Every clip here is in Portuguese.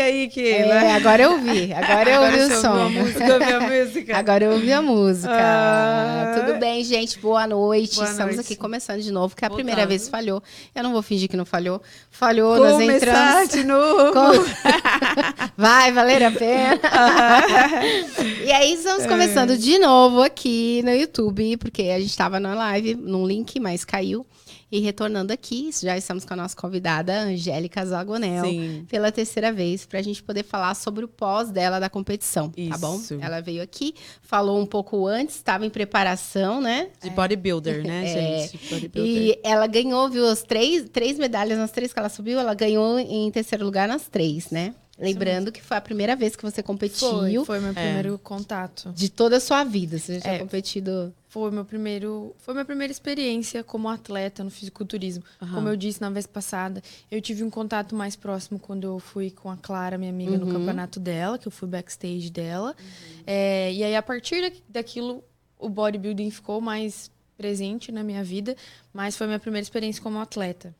Aí, Keila? É, agora eu ouvi. Agora eu ouvi o som. a música? A música? Agora eu ouvi a música. Ah. Tudo bem, gente? Boa noite. Boa Estamos noite. aqui começando de novo, que a Voltando. primeira vez falhou. Eu não vou fingir que não falhou. Falhou, nós Começar entramos. de novo. Com- Vai valer a pena. e aí, estamos É. começando de novo aqui no YouTube, porque a gente estava na live, num link, mas caiu. E retornando aqui, já estamos com a nossa convidada, Angélica Zagonel, Sim. pela terceira vez, para a gente poder falar sobre o pós dela da competição, tá bom? Isso. Ela veio aqui, falou um pouco antes, estava em preparação, né? De bodybuilder, né, É. gente? Bodybuilder. E ela ganhou, viu, as três, três medalhas nas três que ela subiu, ela ganhou em terceiro lugar nas três, né? Lembrando que foi a primeira vez que você competiu Foi, foi meu primeiro contato. de toda a sua vida. Você já tinha É. competido. Foi meu primeiro, foi minha primeira experiência como atleta no fisiculturismo. Aham. Como eu disse na vez passada, eu tive um contato mais próximo quando eu fui com a Clara, minha amiga, no campeonato dela, que eu fui backstage dela. É, e aí a partir da- daquilo o bodybuilding ficou mais presente na minha vida, mas foi minha primeira experiência como atleta.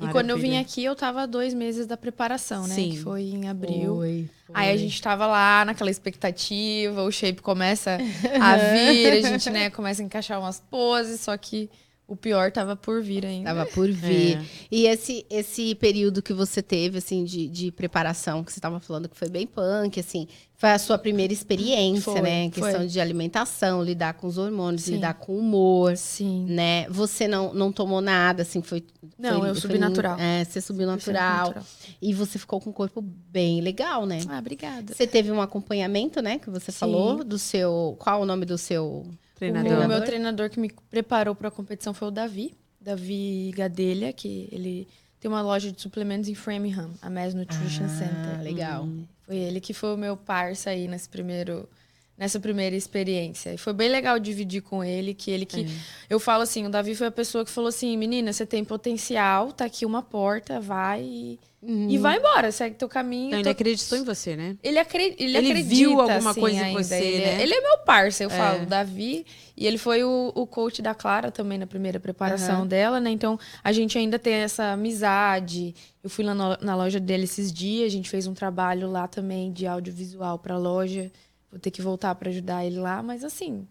E quando eu vim aqui, eu tava dois meses da preparação, né? Sim. Que foi em abril. Foi, Aí a gente tava lá naquela expectativa, o shape começa a vir, a gente, né, começa a encaixar umas poses, só que o pior tava por vir ainda. Tava por vir. É. E esse, esse período que você teve, assim, de, de preparação, que você tava falando que foi bem punk, assim, foi a sua primeira experiência, Foi, né? foi. Questão de alimentação, lidar com os hormônios, Sim. lidar com o humor, Sim. né? Você não, não tomou nada, assim, foi... Não, foi- eu subi natural. É, você subiu natural. E você ficou com um corpo bem legal, né? Ah, obrigada. Você teve um acompanhamento, né? Que você Sim. falou do seu. Qual o nome do seu. Treinador. O meu treinador que me preparou para a competição foi o Davi, Davi Gadelha, que ele tem uma loja de suplementos em Framingham, a Mass Nutrition Ah, Center. legal. Foi ele que foi o meu parça aí nesse primeiro nessa primeira experiência. E foi bem legal dividir com ele, que ele que eu falo assim, o Davi foi a pessoa que falou assim: "Menina, você tem potencial, tá aqui uma porta, vai e, e vai embora, segue teu caminho". Então, ele Tô- acreditou em você, né? ele, acre... ele, Ele acredita, viu alguma assim, coisa em ainda. você, ele, né? é, ele é meu parça, eu É. falo, Davi. E ele foi o, o coach da Clara também na primeira preparação Aham. dela, né? Então, a gente ainda tem essa amizade. Eu fui lá no- na loja dele esses dias, a gente fez um trabalho lá também de audiovisual pra loja. Vou ter que voltar pra ajudar ele lá, mas assim...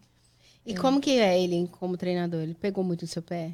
E como que é ele como treinador? Ele pegou muito no seu pé?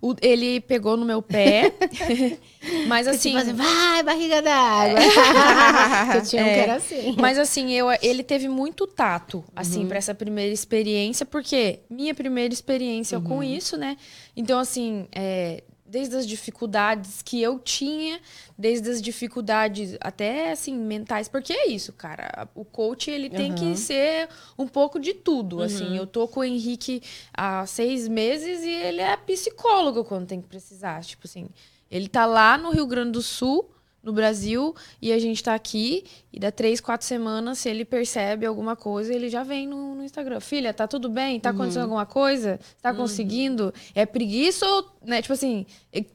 o- ele pegou no meu pé, mas assim... Tipo assim, vai, barriga d'água. eu tinha um que É. era assim. Mas assim, eu, ele teve muito tato, assim, Uhum. pra essa primeira experiência, porque minha primeira experiência com Uhum. isso, né? Então, assim, é, desde as dificuldades que eu tinha, desde as dificuldades até, assim, mentais, porque é isso, cara. O coach, ele tem Uhum. que ser um pouco de tudo, assim. Eu tô com o Henrique há seis meses e ele é psicólogo quando tem que precisar, tipo assim. Ele tá lá no Rio Grande do Sul, no Brasil, e a gente tá aqui, e dá três, quatro semanas, se ele percebe alguma coisa, ele já vem no, no Instagram. Filha, tá tudo bem? Tá acontecendo alguma coisa? Tá conseguindo? É preguiça ou, né, tipo assim,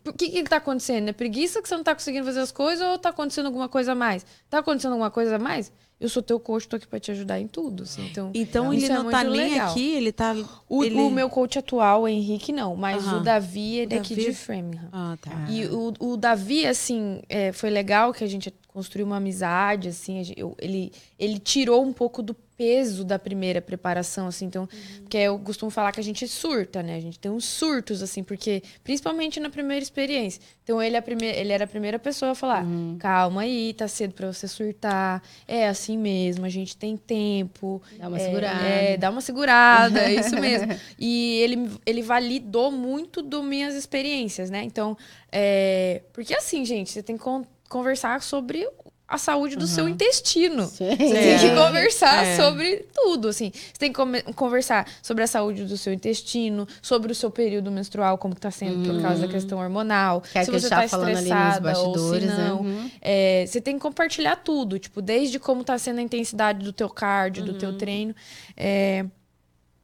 o que que tá acontecendo? É preguiça que você não tá conseguindo fazer as coisas ou tá acontecendo alguma coisa a mais? Tá acontecendo alguma coisa a mais? Eu sou teu coach, tô aqui pra te ajudar em tudo, assim, então... Então, ele é não tá muito nem legal. aqui, ele tá... O, ele... o meu coach atual, o Henrique, não, mas Aham. o Davi é daqui Davi? de Framingham. Ah, tá. E o, o Davi, assim, é, foi legal que a gente construiu uma amizade, assim, eu- ele, ele tirou um pouco do peso da primeira preparação, assim, então, porque eu costumo falar que a gente surta, né, a gente tem uns surtos, assim, porque, principalmente na primeira experiência, então ele, é a ele era a primeira pessoa a falar, calma aí, tá cedo pra você surtar, é assim mesmo, a gente tem tempo, Dá uma é, segurada. É, dá uma segurada, é isso mesmo. E ele, ele validou muito das minhas experiências, né? Então, é, porque assim, gente, você tem que con- conversar sobre a saúde do seu intestino. Sim. Você tem que É. conversar É. sobre tudo, assim. Você tem que conversar sobre a saúde do seu intestino, sobre o seu período menstrual, como que tá sendo por causa da questão hormonal. Que é se que você tá nos estressada ou se né? não. Uhum. É, você tem que compartilhar tudo, tipo, desde como tá sendo a intensidade do teu cardio, do teu treino. É,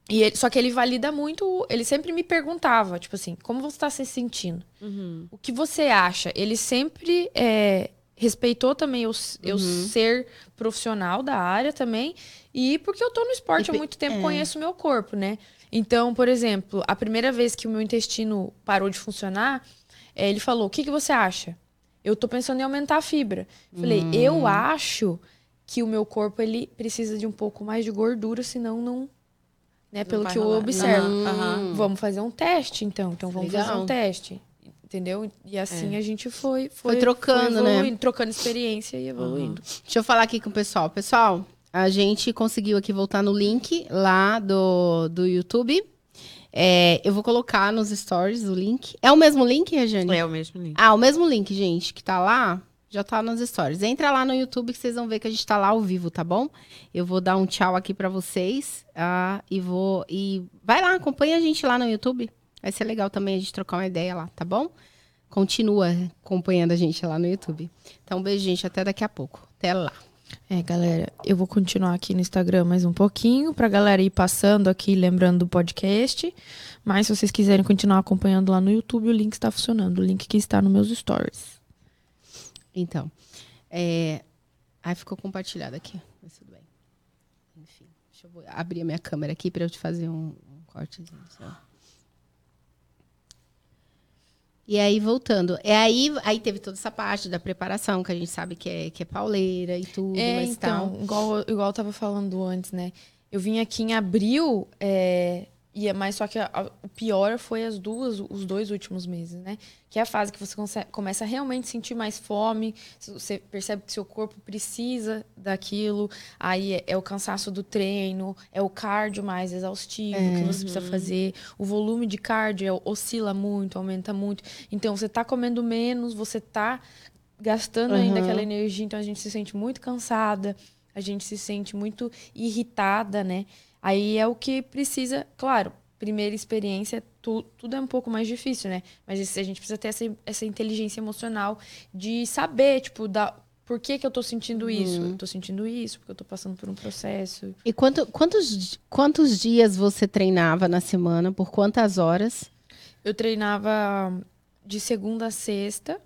e ele- só que ele valida muito, ele sempre me perguntava, tipo assim, como você tá se sentindo? Uhum. O que você acha? Ele sempre é, respeitou também eu, eu Uhum. ser profissional da área também. E porque eu tô no esporte E há muito tempo, é. conheço o meu corpo, né? Então, por exemplo, a primeira vez que o meu intestino parou de funcionar, eh, ele falou: O que, que você acha? eu tô pensando em aumentar a fibra. Falei, Hum. eu acho que o meu corpo ele precisa de um pouco mais de gordura, senão não, né, pelo que eu observo. Vamos fazer um teste, então. Então vamos Legal. fazer um teste. Entendeu? E assim a gente foi, foi, Foi trocando, né? evoluindo, Trocando experiência e evoluindo. Deixa eu falar aqui com o pessoal. Pessoal, a gente conseguiu aqui voltar no link lá do, do YouTube. É, eu vou colocar nos stories o link. É o mesmo link, Regiane? É o mesmo link. Ah, o mesmo link, gente, que tá lá, já tá nos stories. Entra lá no YouTube que vocês vão ver que a gente tá lá ao vivo, tá bom? Eu vou dar um tchau aqui pra vocês. ah, e vou. E vai lá, acompanha a gente lá no YouTube. Vai ser legal também a gente trocar uma ideia lá, tá bom? Continua acompanhando a gente lá no YouTube. Então, beijo, gente. Até daqui a pouco. Até lá. É, galera, eu vou continuar aqui no Instagram mais um pouquinho pra galera ir passando aqui, lembrando do podcast. Mas se vocês quiserem continuar acompanhando lá no YouTube, o link está funcionando. O link que está nos meus stories. Então, é... Aí ficou compartilhado aqui, mas tudo bem. Enfim, deixa eu abrir a minha câmera aqui para eu te fazer um, um cortezinho. Só. E aí, voltando. É aí, aí teve toda essa parte da preparação, que a gente sabe que é, que é pauleira e tudo, É, mas então, tal. igual, igual eu tava falando antes, né? Eu vim aqui em abril, é, e é mais só que a- a- o pior foi as duas, os dois últimos meses, né? Que é a fase que você conse- começa a realmente sentir mais fome, você percebe que seu corpo precisa daquilo, aí é, é o cansaço do treino, é o cardio mais exaustivo que você precisa fazer, o volume de cardio é- oscila muito, aumenta muito. Então você tá comendo menos, você tá gastando ainda Uhum. aquela energia, então a gente se sente muito cansada, a gente se sente muito irritada, né? Aí é o que precisa, claro, primeira experiência, tu- tudo é um pouco mais difícil, né? Mas isso, a gente precisa ter essa, essa inteligência emocional de saber, tipo, da, por que, que eu tô sentindo isso? Eu tô sentindo isso, porque eu tô passando por um processo. E quanto, quantos, quantos dias você treinava na semana? Por quantas horas? Eu treinava de segunda a sexta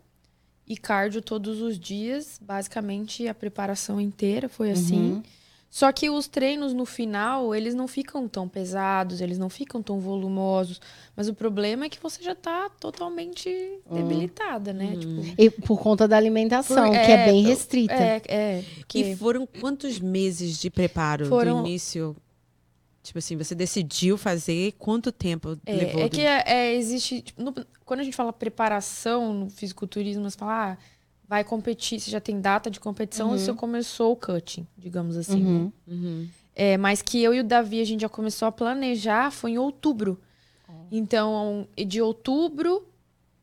e cardio todos os dias, basicamente a preparação inteira foi assim. Uhum. Só que os treinos no final, eles não ficam tão pesados, eles não ficam tão volumosos. Mas o problema é que você já tá totalmente debilitada, né? Tipo, E por conta da alimentação, Por- que é é, bem eu- restrita. é, é. E foram quantos meses de preparo Foram- do início? Tipo assim, você decidiu fazer, quanto tempo é, levou? é do- que é, é, existe. tipo, no- quando a gente fala preparação no fisiculturismo, você fala, ah, vai competir, você já tem data de competição ou você começou o cutting, digamos assim. né? Uhum. Uhum. É, mas que eu e o Davi a gente já começou a planejar foi em outubro. Então, de outubro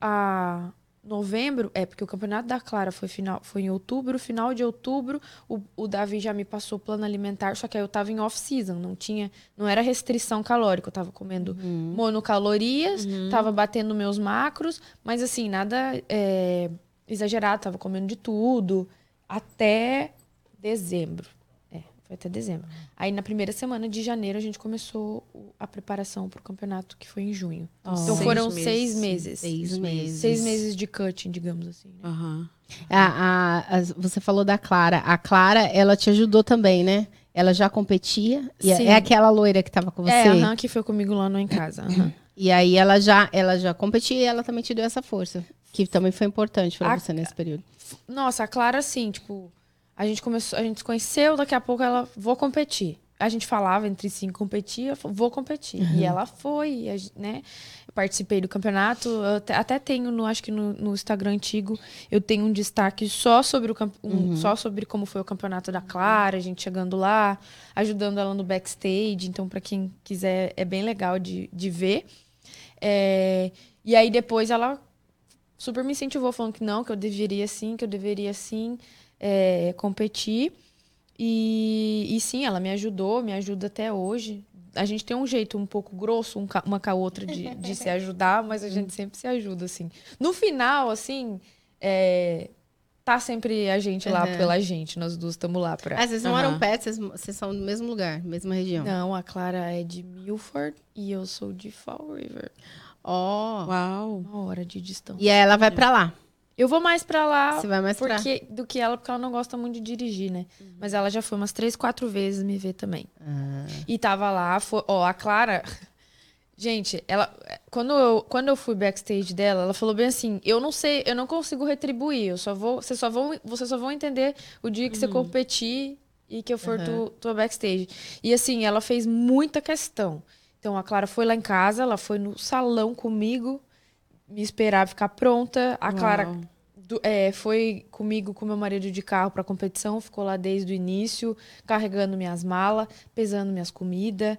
a novembro, é porque o campeonato da Clara foi final, foi em outubro, final de outubro, o, o Davi já me passou o plano alimentar, só que aí eu tava em off season, não tinha, não era restrição calórica, eu tava comendo monocalorias, tava batendo meus macros, mas assim, nada é, exagerado, tava comendo de tudo até dezembro. É, foi até dezembro. Aí na primeira semana de janeiro a gente começou a preparação pro campeonato, que foi em junho. Então Seis foram meses. seis meses. Seis meses. Seis meses de cutting, digamos assim. né? Aham. A- a- as- você falou da Clara. A Clara, ela te ajudou também, né? Ela já competia. E é- é aquela loira que tava com você. É, aham, que foi comigo lá no Em Casa. aham. E aí ela já, ela já competia e ela também te deu essa força. Que também foi importante pra A- você nesse período. Nossa, a Clara, assim, tipo, a gente começou, a gente se conheceu, daqui a pouco ela, vou competir. A gente falava entre si, competia, vou competir. E ela foi, né? Eu participei do campeonato, eu até, até tenho, no, acho que no, no Instagram antigo, eu tenho um destaque só sobre, o, um- só sobre como foi o campeonato da Clara, a gente chegando lá, ajudando ela no backstage. Então, pra quem quiser, é bem legal de, de ver. É, e aí depois ela super me incentivou, falando que não, que eu deveria sim, que eu deveria sim é, competir. E, e sim, ela me ajudou, me ajuda até hoje. A gente tem um jeito um pouco grosso um uma com a outra de, de se ajudar, mas a gente sempre se ajuda, assim. No final, assim, é, tá sempre a gente lá Uhum. pela gente. Nós duas estamos lá pra. Ah, vocês não Aham. eram pets, vocês, vocês são do mesmo lugar, mesma região. Não, a Clara é de Milford e eu sou de Fall River. Ó. Uau. Uma hora de distância. E aí ela vai pra lá. Eu vou mais pra lá Você vai mais pra porque, do que ela, porque ela não gosta muito de dirigir, né? Mas ela já foi umas três, quatro vezes me ver também. Ah. E tava lá, foi, ó, a Clara. Gente, ela. quando eu, quando eu fui backstage dela, ela falou bem assim: eu não sei, eu não consigo retribuir. Eu só vou, vocês só vão, vocês só vão entender o dia que você competir e que eu for tu, tua backstage. E assim, ela fez muita questão. Então a Clara foi lá em casa, ela foi no salão comigo, me esperar ficar pronta. A Clara do- é, foi comigo com meu marido de carro pra competição, ficou lá desde o início, carregando minhas malas, pesando minhas comidas.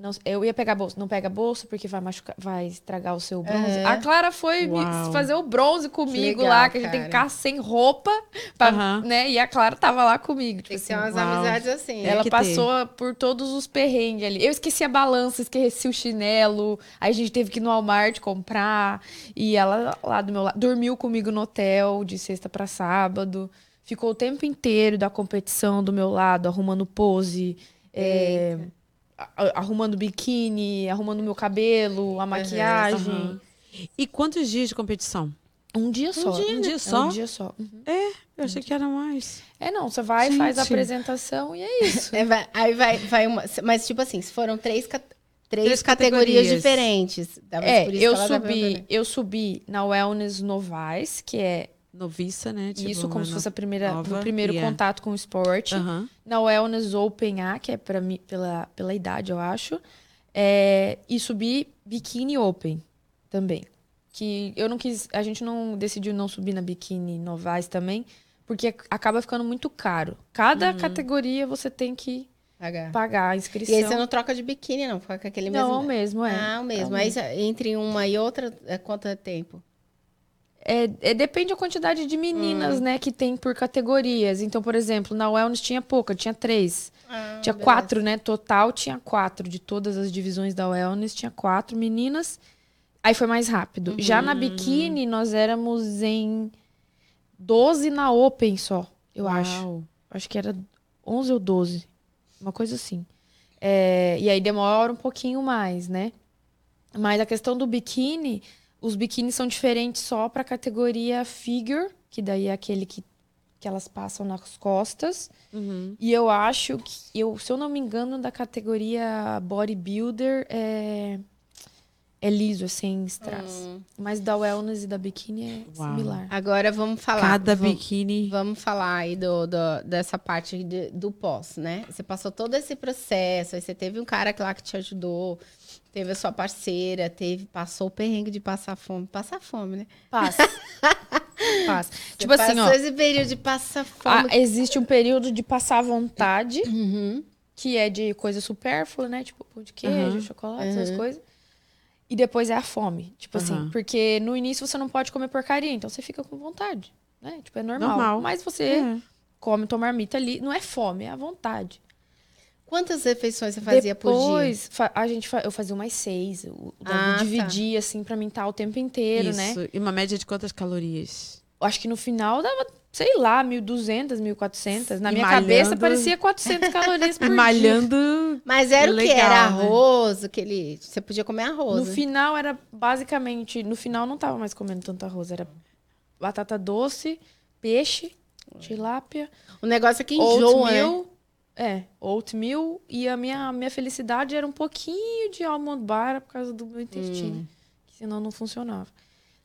Não, eu ia pegar bolsa, não pega bolsa porque vai machucar, vai estragar o seu bronze. Aham. A Clara foi Uau. fazer o bronze comigo legal, lá, que a gente tem que ficar sem roupa, pra, né? E a Clara tava lá comigo. Tipo Tem que ser assim, umas uau. amizades assim. ela que passou por todos os perrengues ali. Eu esqueci a balança, esqueci o chinelo. Aí a gente teve que ir no Walmart comprar. E ela lá do meu lado dormiu comigo no hotel de sexta pra sábado. Ficou o tempo inteiro da competição do meu lado, arrumando pose, é, a- arrumando biquíni, arrumando meu cabelo, a maquiagem. aham. E quantos dias de competição? Um dia só. dia, um dia É só? Um dia só. Uhum. Eu achei que era mais. É, não, você vai, faz a Gente. apresentação e é isso. É, vai- aí vai, vai uma. Mas, tipo assim, se foram três, três, Três categorias, categorias. diferentes. É, por isso eu tá subi, perguntando. eu subi na Wellness Novais, que é Noviça, né? Tipo, isso como se fosse a primeira, nova, o primeiro e é. contato com o esporte. Aham. Na Wellness Open A, que é para mim pela, pela idade, eu acho. É, e subi Bikini Open também. Que eu não quis, a gente não decidiu não subir na Bikini Novais também, porque acaba ficando muito caro. Cada categoria você tem que Pagar. pagar a E inscrição. aí você não troca de biquíni, não. Fica com aquele Não, mesmo. o mesmo, é. Ah, o mesmo. Aí cê- entre uma e outra, é quanto é tempo? É, é, depende da quantidade de meninas, né, que tem por categorias. Então, por exemplo, na Wellness tinha pouca, tinha três. Ah, tinha beleza. quatro, né? Total tinha quatro. De todas as divisões da Wellness, tinha quatro meninas. Aí foi mais rápido. Já na biquíni, nós éramos em 12 na Open só, eu acho. Uau. Acho que era 11 ou 12. Uma coisa assim. É, e aí demora um pouquinho mais, né? Mas a questão do biquíni, os biquínis são diferentes só para a categoria figure, que daí é aquele que, que elas passam nas costas. Uhum. E eu acho que, eu, se eu não me engano, da categoria bodybuilder é, é liso, é sem strass. Hum. Mas da wellness e da biquíni é Uau. similar. Agora vamos falar. Cada vamos, biquíni. Vamos falar aí do, do- dessa parte de- do pós, né? Você passou todo esse processo, aí você teve um cara lá que te ajudou, teve a sua parceira, teve, passou o perrengue de passar fome. Passar fome, né? Passa. Passa. Você Tipo assim, passou ó. esse período de passar ah, fome. existe um período de passar vontade, Uhum. que é de coisa supérflua, né? Tipo pão de queijo, Aham. chocolate, essas Uhum. coisas. E depois é a fome. Tipo assim, Aham. porque no início você não pode comer porcaria, então você fica com vontade. Né? Tipo, é normal. Normal. Mas você É. come tua marmita ali. Não é fome, é a vontade. Quantas refeições você fazia por dia? Depois, fa- a gente fa- eu fazia umas seis. O o Davi Ah, tá. dividia, assim, pra mim estar o tempo inteiro, né? Isso. E uma média de quantas calorias? Eu Acho que no final dava, sei lá, 1.200, 1.400. Na E minha cabeça malhando. parecia 400 calorias por dia. Malhando. Mas era o quê? Legal, Era né? arroz, aquele. Você podia comer arroz. No né? final era basicamente. No final não tava mais comendo tanto arroz. Era batata doce, peixe, tilápia, O negócio é que enjoa, né? É, oatmeal. E a minha, minha felicidade era um pouquinho de almond bar por causa do meu intestino. Hum. Que senão não funcionava.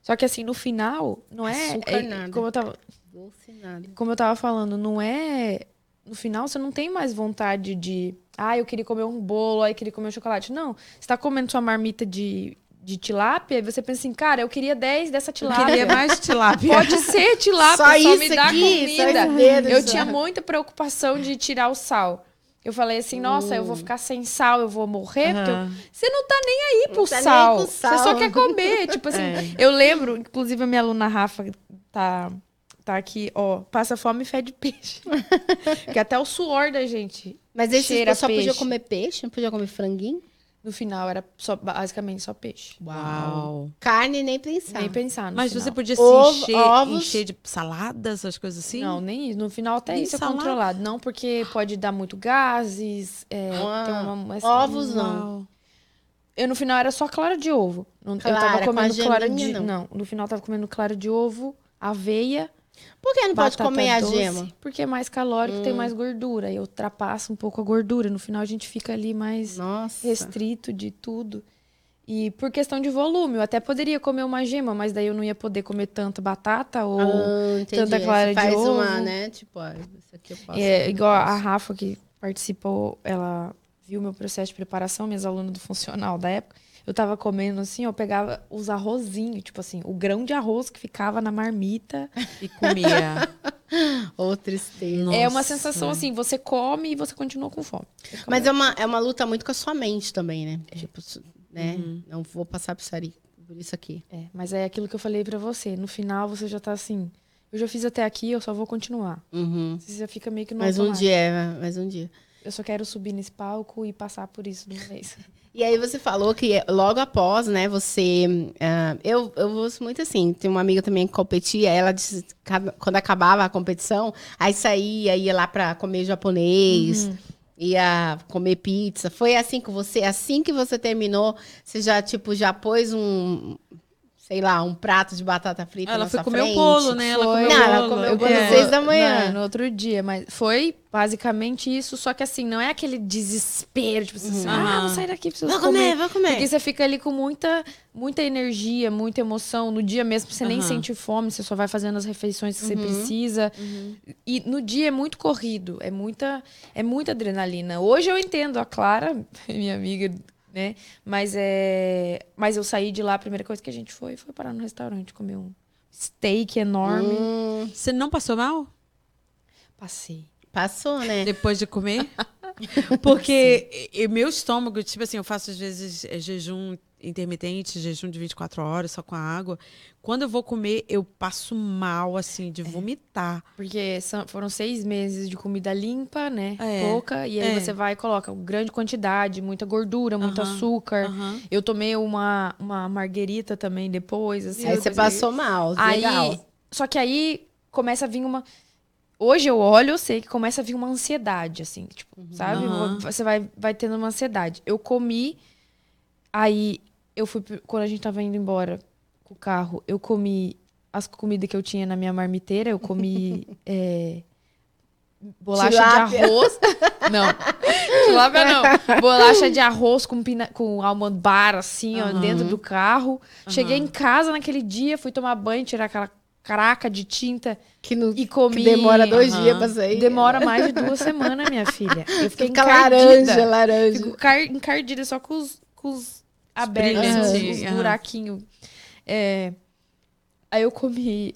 Só que assim, no final, não é. É nada. como, eu tava, como eu tava falando, não é. No final, você não tem mais vontade de. Ah, eu queria comer um bolo, aí queria comer um chocolate. Não. Você tá comendo sua marmita de, de tilápia e você pensa assim, cara, eu queria 10 dessa Eu tilápia. queria mais tilápia. Pode ser tilápia, Só só, isso me dá aqui, comida. dedo Eu só. tinha muita preocupação de tirar o sal. Eu falei assim, nossa, eu vou ficar sem sal, eu vou morrer, porque eu- você não tá nem aí pro tá nem sal. Você sal. só quer comer. tipo assim, É. eu lembro, inclusive a minha aluna Rafa tá, tá aqui, ó, passa fome e fede peixe. que até o suor da gente. Mas esse só podia comer peixe? Não podia comer franguinho? No final era só, basicamente só peixe. Uau. Carne nem pensar. Nem pensar no Mas final. você podia se Ovo- encher, ovos. encher de salada, essas coisas assim? Não, nem isso. No final até Nem isso é salada? controlado. Não, porque pode dar muito gases. é, Ah, uma, ovos não. Uau. Eu no final era só clara de ovo. Não, Clara, eu tava com a comendo clara geminha, de. não. Não. no final eu tava comendo clara de ovo, aveia. Por que não pode comer a gema? Hum. Porque é mais calórico, tem mais gordura. E ultrapassa um pouco a gordura. No final a gente fica ali mais Nossa. restrito de tudo. E por questão de volume, eu até poderia comer uma gema, mas daí eu não ia poder comer tanta batata ou Ah, tanta Aí você clara de faz ovo. uma, né? Tipo, ó, isso aqui eu posso. É, igual a. Rafa que participou, ela viu meu processo de preparação, minhas alunas do funcional da época. Eu tava comendo assim, eu pegava os arrozinhos, tipo assim, o grão de arroz que ficava na marmita. E comia. Ô, tristeza. É uma sensação assim, você come e você continua com fome. Mas é uma, é uma luta muito com a sua mente também, né? É. Tipo, né? Uhum. Não vou passar por isso aí- por isso aqui. É, mas é aquilo que eu falei pra você. No final você já tá assim, eu já fiz até aqui, eu só vou continuar. Uhum. Você já fica meio que no Mais um dia, é, mais um dia. Eu só quero subir nesse palco e passar por isso de uma vez. E aí você falou que logo após, né, você... ah, eu, eu ouço muito assim, tem uma amiga também que competia, ela disse quando acabava a competição, aí saía, ia lá pra comer japonês, Uhum. ia comer pizza. Foi assim que você, assim que você terminou, você já, tipo, já pôs um, sei lá, um prato de batata frita Ela na foi comer o bolo, né? Ela Foi. comeu Não, o ela bolo. comeu o Eu bolo às seis da manhã. Não, no outro dia, mas foi basicamente isso, só que assim, não é aquele desespero, tipo assim, ah, vou sair daqui, preciso Vou comer, vou comer. Porque você fica ali com muita, muita energia, muita emoção. No dia mesmo, você nem Aham. sente fome, você só vai fazendo as refeições que você precisa. E no dia é muito corrido, é muita, é muita adrenalina. Hoje eu entendo a Clara, minha amiga, né? Mas é, mas eu saí de lá, a primeira coisa que a gente foi foi parar no restaurante comer um steak enorme. Hum, Você não passou mal? Passei. passou, né? Depois de comer? Porque e- e meu estômago, tipo assim, eu faço às vezes é, jejum intermitente, jejum de 24 horas só com a água. Quando eu vou comer, eu passo mal, assim, de vomitar. Porque são- foram seis meses de comida limpa, né? É, Pouca. E aí é. você vai e coloca grande quantidade, muita gordura, muito açúcar. Eu tomei uma, uma marguerita também depois. Assim, Aí você passou mal, Aí, legal. só que aí começa a vir uma. Hoje eu olho, eu sei que começa a vir uma ansiedade, assim, tipo, sabe? Aham. Você vai, vai tendo uma ansiedade. Eu comi, aí eu fui. Quando a gente tava indo embora com o carro, eu comi as comidas que eu tinha na minha marmiteira. Eu comi. é, bolacha Tilápia. de arroz. Não. Tilápia não. Bolacha de arroz com, pina, com almond bar, assim, ó, Aham. dentro do carro. Cheguei em casa naquele dia, fui tomar banho, tirar aquela caraca de tinta Que, no, e comi. que demora dois Aham. dias pra sair. Demora mais de duas semanas, minha filha. Eu fiquei Fica encardida. laranja, laranja. Fico car- encardida só com os, com os abertos, os, os buraquinhos. É, aí eu comi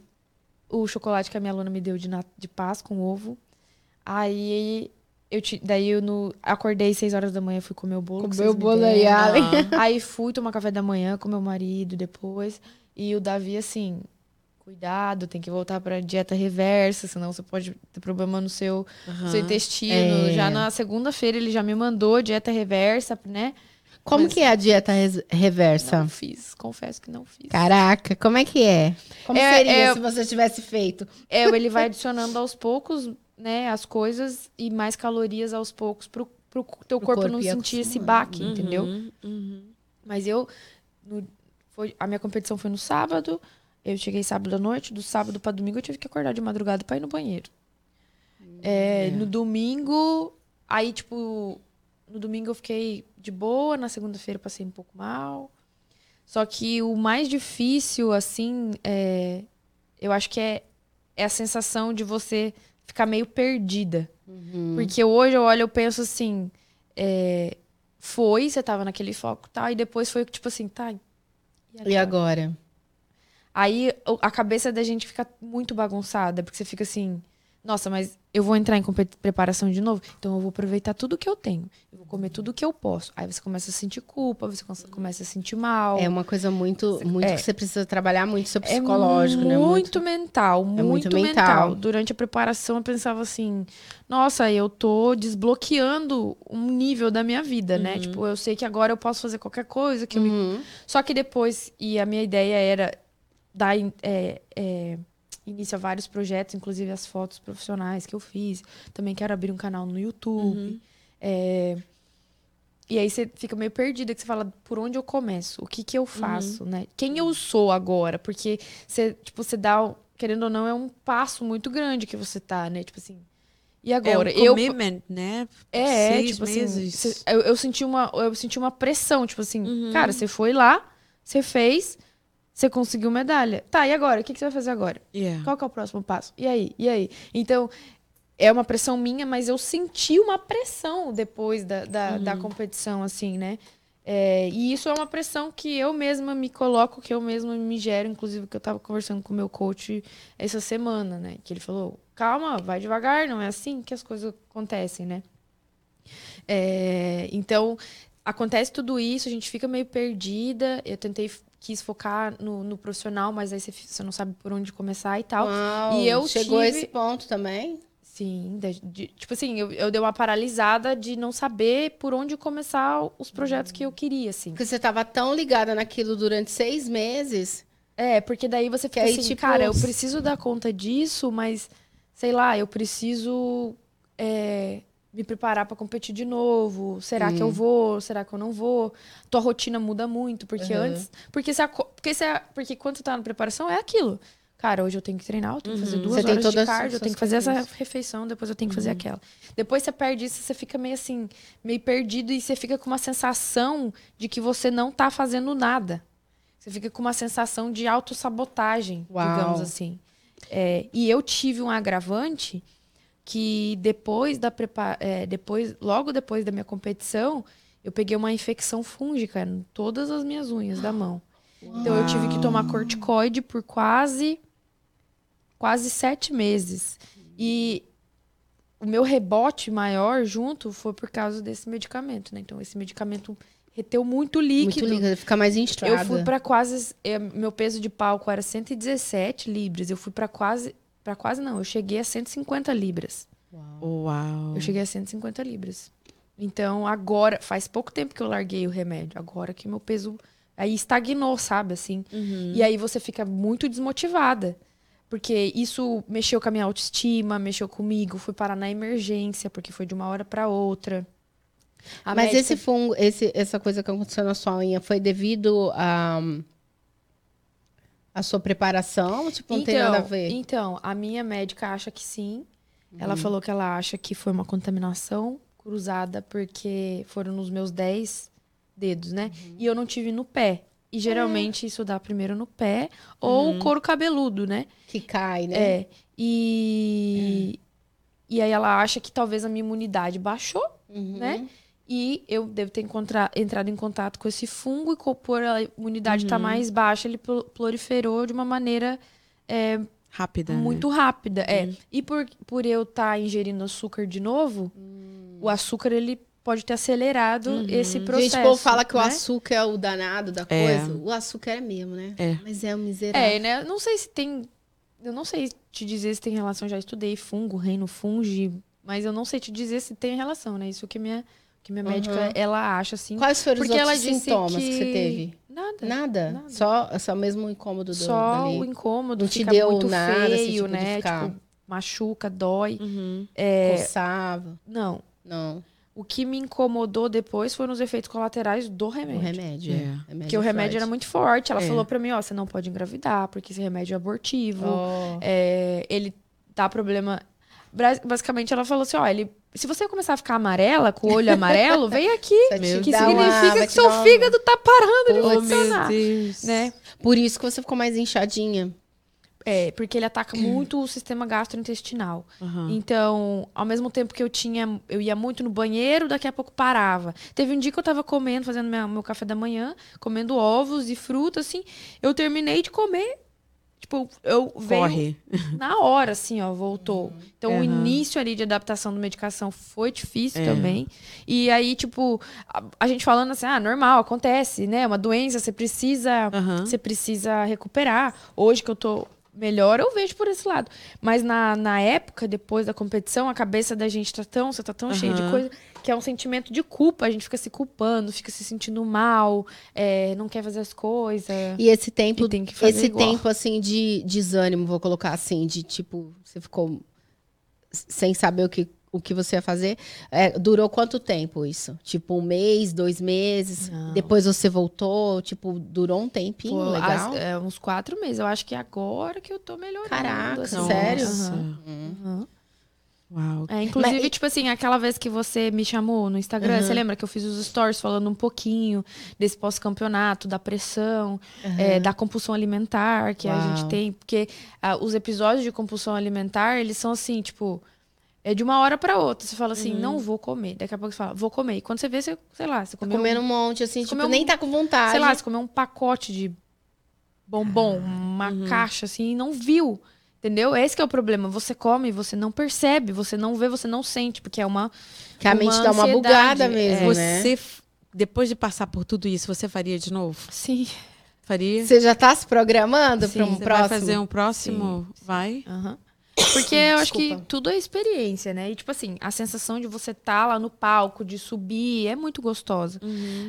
o chocolate que a minha aluna me deu de, de paz com ovo. Aí eu ti- daí eu no, acordei seis horas da manhã, fui comer o bolo. Comeu o bolo aí. Ale. Aí fui tomar café da manhã com meu marido depois. E o Davi, assim, cuidado, tem que voltar pra dieta reversa, senão você pode ter problema no seu, no seu intestino. É. Já na segunda-feira ele já me mandou dieta reversa, né? Como Mas- que é a dieta reversa? Não fiz, confesso que não fiz. Caraca, como é que é? Como É, seria é- se você tivesse feito? É, ele vai adicionando aos poucos, né, as coisas e mais calorias aos poucos pro, pro teu Pro corpo, corpo não ir sentir esse baque, Uhum, entendeu? uhum. Mas eu. no- foi, a minha competição foi no sábado. Eu cheguei sábado à noite. Do sábado pra domingo eu tive que acordar de madrugada pra ir no banheiro. É, No domingo. Aí, tipo. No domingo eu fiquei de boa. Na segunda-feira passei um pouco mal. Só que o mais difícil, assim. É, eu acho que é, é a sensação de você ficar meio perdida. Porque hoje eu olho e eu penso assim. é, foi, você tava naquele foco e tal, e depois foi tipo assim, tá. E agora? Aí a cabeça da gente fica muito bagunçada, porque você fica assim, nossa, mas eu vou entrar em preparação de novo, então eu vou aproveitar tudo que eu tenho. Eu vou comer tudo que eu posso. Aí você começa a sentir culpa, você começa a sentir mal. É uma coisa muito, muito É. que você precisa trabalhar muito seu É psicológico, né? muito mental, muito, muito mental. mental. Durante a preparação eu pensava assim, nossa, eu tô desbloqueando um nível da minha vida, né? Tipo, eu sei que agora eu posso fazer qualquer coisa, que eu me Uhum. Só que depois, e a minha ideia era dar in- é, é, início a vários projetos, inclusive as fotos profissionais que eu fiz. Também quero abrir um canal no YouTube. É, e aí você fica meio perdida, que você fala, por onde eu começo? O que que eu faço, né? Quem eu sou agora? Porque você, tipo, você dá, querendo ou não, é um passo muito grande que você tá, né? Tipo assim, E agora? É um eu commitment, né? é, Seis tipo meses. assim, eu, eu senti uma eu senti uma pressão, tipo assim, Uhum. cara, você foi lá, você fez, você conseguiu medalha. Tá, e agora? O que, que você vai fazer agora? Yeah. Qual que é o próximo passo? E aí? E aí? Então, é uma pressão minha, mas eu senti uma pressão depois da, da, da competição, assim, né? É, e isso é uma pressão que eu mesma me coloco, que eu mesma me gero, inclusive que eu tava conversando com o meu coach essa semana, né? Que ele falou, calma, vai devagar, não é assim que as coisas acontecem, né? É, então, acontece tudo isso, a gente fica meio perdida. Eu tentei, quis focar no, no profissional, mas aí você, você não sabe por onde começar e tal. Uau, E eu chegou a tive- esse ponto também? Sim, de- de- tipo assim, eu, eu dei uma paralisada de não saber por onde começar os projetos que eu queria, assim. Porque você tava tão ligada naquilo durante seis meses. É, porque daí você fica aí, assim, tipo, cara, eu preciso dar conta disso, mas, sei lá, eu preciso é, me preparar pra competir de novo. Será que eu vou? Será que eu não vou? Tua rotina muda muito, porque Uhum. antes... Porque, co- porque, a- porque quando você tá na preparação, é aquilo. Cara, hoje eu tenho que treinar, eu tenho que fazer duas Você horas de cardio, eu tenho que fazer essa refeição, depois eu tenho que fazer aquela. Depois você perde isso, você fica meio assim, meio perdido e você fica com uma sensação de que você não tá fazendo nada. Você fica com uma sensação de autossabotagem, Uau. digamos assim. É, e eu tive um agravante que depois da é, depois, logo depois da minha competição, eu peguei uma infecção fúngica em todas as minhas unhas da mão. Então eu tive que tomar corticoide por quase quase sete meses. E o meu rebote maior junto foi por causa desse medicamento, né? Então esse medicamento reteu muito líquido. Muito líquido, fica mais inchada. Eu fui pra quase. eh, Meu peso de palco era 117 libras. Eu fui pra quase. Pra quase não, eu cheguei a 150 libras. Uau. Eu cheguei a 150 libras. Então, agora, faz pouco tempo que eu larguei o remédio. Agora que meu peso aí estagnou, sabe, assim. Uhum. E aí você fica muito desmotivada. Porque isso mexeu com a minha autoestima, mexeu comigo, fui parar na emergência, porque foi de uma hora pra outra. A Mas médica- esse fungo, esse, essa coisa que aconteceu na sua unha foi devido a a sua preparação? Tipo, não tem nada a ver. Então, a minha médica acha que sim. Ela Uhum. falou que ela acha que foi uma contaminação cruzada porque foram nos meus 10 dedos, né? Uhum. E eu não tive no pé. E É. geralmente isso dá primeiro no pé ou Uhum. couro cabeludo, né? Que cai, né? É. E e aí ela acha que talvez a minha imunidade baixou Uhum. né? E eu devo ter entrado em contato com esse fungo e por a imunidade estar mais baixa, ele pro- proliferou de uma maneira é, Rápida. né? muito rápida. É. E por, por eu estar ingerindo açúcar de novo, o açúcar ele pode ter acelerado esse processo. Gente, o povo fala que o né? açúcar é o danado da É. coisa. O açúcar é mesmo, né? É. Mas é um miserável. É, né? Não sei se tem. Eu não sei te dizer se tem relação. Já estudei fungo, reino fungi, mas eu não sei te dizer se tem relação, né? Isso que minha, que minha médica ela acha assim. Quais foram os outros sintomas que... que você teve? Nada. Nada? Nada. Só, só mesmo o incômodo do, Só dali. o incômodo, Não te fica deu muito nada, assim, feio, tipo, né? Tipo, machuca, dói. Uhum. Coçava. Não. Não. O que me incomodou depois foram os efeitos colaterais do O remédio. remédio. É. é. Remédio Porque o remédio era forte. muito forte. Ela É. falou pra mim, ó, você não pode engravidar, porque esse remédio é abortivo. Ó. É, ele dá problema. Basicamente, ela falou assim: ó, ele. Se você começar a ficar amarela, com o olho amarelo, vem aqui. Meu Que uma- significa vai que seu uma- fígado tá parando de Oh, meu funcionar. Deus. Né? Por isso que você ficou mais inchadinha. É, porque ele ataca muito o sistema gastrointestinal. Aham. Então, ao mesmo tempo que eu tinha, eu ia muito no banheiro, daqui a pouco parava. Teve um dia que eu tava comendo, fazendo minha- meu café da manhã, comendo ovos e fruta, assim. Eu terminei de comer, tipo, eu veio Corre. na hora, assim, ó, voltou. Então, o Aham. início ali de adaptação da medicação foi difícil É. também. E aí, tipo, a, a gente falando assim, ah, normal, acontece, né? Uma doença, você precisa Aham. você precisa recuperar. Hoje que eu tô melhor, eu vejo por esse lado. Mas na, na época, depois da competição, a cabeça da gente tá tão, você tá tão cheia de coisa, que é um sentimento de culpa. A gente fica se culpando, fica se sentindo mal, é, não quer fazer as coisas. E esse tempo, E tem que fazer esse igual. tempo assim de desânimo, vou colocar assim, de tipo, você ficou sem saber o que, o que você ia fazer. É, durou quanto tempo isso? Tipo, um mês, dois meses? Não. Depois você voltou? Tipo, durou um tempinho Pô, legal? as- é, uns quatro meses. Eu acho que agora que eu tô melhorando. Caraca, assim. sério? Aham, Hum. Uau. É, inclusive, Mas- tipo assim, aquela vez que você me chamou no Instagram, Uhum. você lembra que eu fiz os stories falando um pouquinho desse pós-campeonato, da pressão, é, da compulsão alimentar que a Uau. gente tem. Porque ah, os episódios de compulsão alimentar, eles são assim, tipo, é de uma hora pra outra. Você fala assim, não vou comer. Daqui a pouco você fala, vou comer. E quando você vê, você, sei lá, você comeu, Comendo um monte, assim, tipo, um- nem tá com vontade. sei lá, você comeu um pacote de bombom, uma caixa assim, e não viu. Entendeu? Esse que é o problema. Você come, você não percebe, você não vê, você não sente, porque é uma. que a mente uma dá uma ansiedade, bugada é. mesmo, né? Você, f- depois de passar por tudo isso, você faria de novo? Sim. Faria? Você já tá se programando Sim, para um Você próximo? vai fazer um próximo? Vai? Aham. Porque eu acho que tudo é experiência, né? E, tipo assim, a sensação de você estar lá no palco, de subir, é muito gostosa.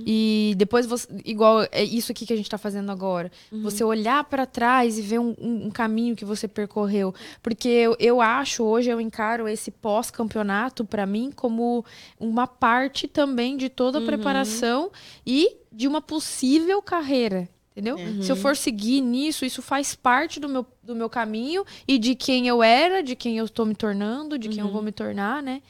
E depois você. Igual é isso aqui que a gente tá fazendo agora. Você olhar pra trás e ver um, um- um caminho que você percorreu. Porque eu, eu acho, hoje eu encaro esse pós-campeonato, pra mim, como uma parte também de toda a preparação e de uma possível carreira. Entendeu? Se eu for seguir nisso, isso faz parte do meu, do meu caminho e de quem eu era, de quem eu estou me tornando, de quem eu vou me tornar, né?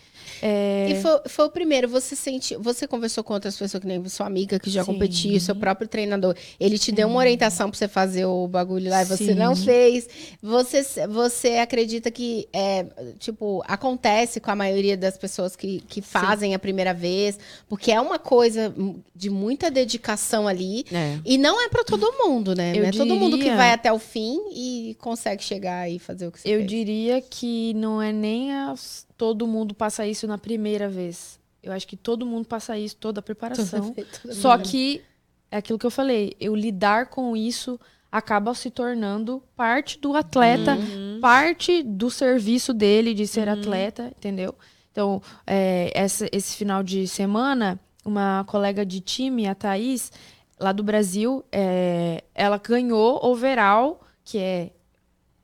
É, E foi, foi o primeiro, você sente, você conversou com outras pessoas que nem sua amiga que já Sim. competiu, seu próprio treinador. Ele te deu uma orientação pra você fazer o bagulho lá e você Sim. não fez. Você, você acredita que é, tipo, acontece com a maioria das pessoas que, que fazem a primeira vez, porque é uma coisa de muita dedicação ali. É. E não é pra todo mundo, né? Eu não é todo mundo que diria- vai até o fim e consegue chegar e fazer o que você eu fez. diria que não é nem as- todo mundo passa isso na primeira vez. Eu acho que todo mundo passa isso, toda a preparação. Toda Só que é aquilo que eu falei, eu lidar com isso acaba se tornando parte do atleta, parte do serviço dele de ser atleta, entendeu? Então, é, essa- esse final de semana, uma colega de time, a Thaís, lá do Brasil, é, ela ganhou overall, que é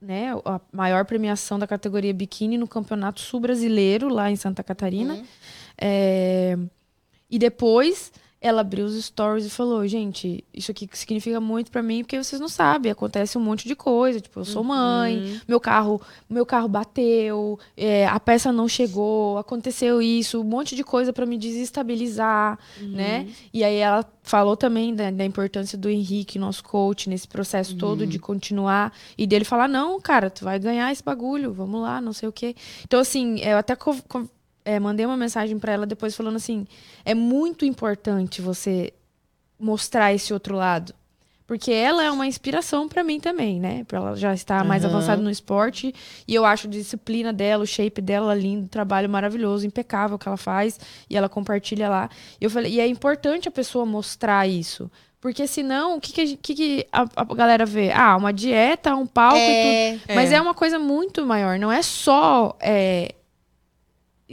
né, a maior premiação da categoria biquíni no Campeonato Sul Brasileiro, lá em Santa Catarina. Uhum. É, E depois ela abriu os stories e falou: gente, isso aqui significa muito pra mim porque vocês não sabem, acontece um monte de coisa. Tipo, eu sou mãe, meu carro, meu carro bateu, é, a peça não chegou, aconteceu isso, um monte de coisa pra me desestabilizar, né? E aí ela falou também da, da importância do Henrique, nosso coach, nesse processo todo de continuar e dele falar: não, cara, tu vai ganhar esse bagulho, vamos lá, não sei o quê. Então, assim, eu até é, mandei uma mensagem pra ela depois falando assim: é muito importante você mostrar esse outro lado. Porque ela é uma inspiração pra mim também, né? Pra ela já estar mais Aham. avançada no esporte. E eu acho a disciplina dela, o shape dela lindo, trabalho maravilhoso, impecável que ela faz. E ela compartilha lá. E eu falei, e é importante a pessoa mostrar isso. Porque senão, o que, que, que que a, a galera vê? Ah, uma dieta, um palco e tudo. É, Mas é uma coisa muito maior, não é só. é,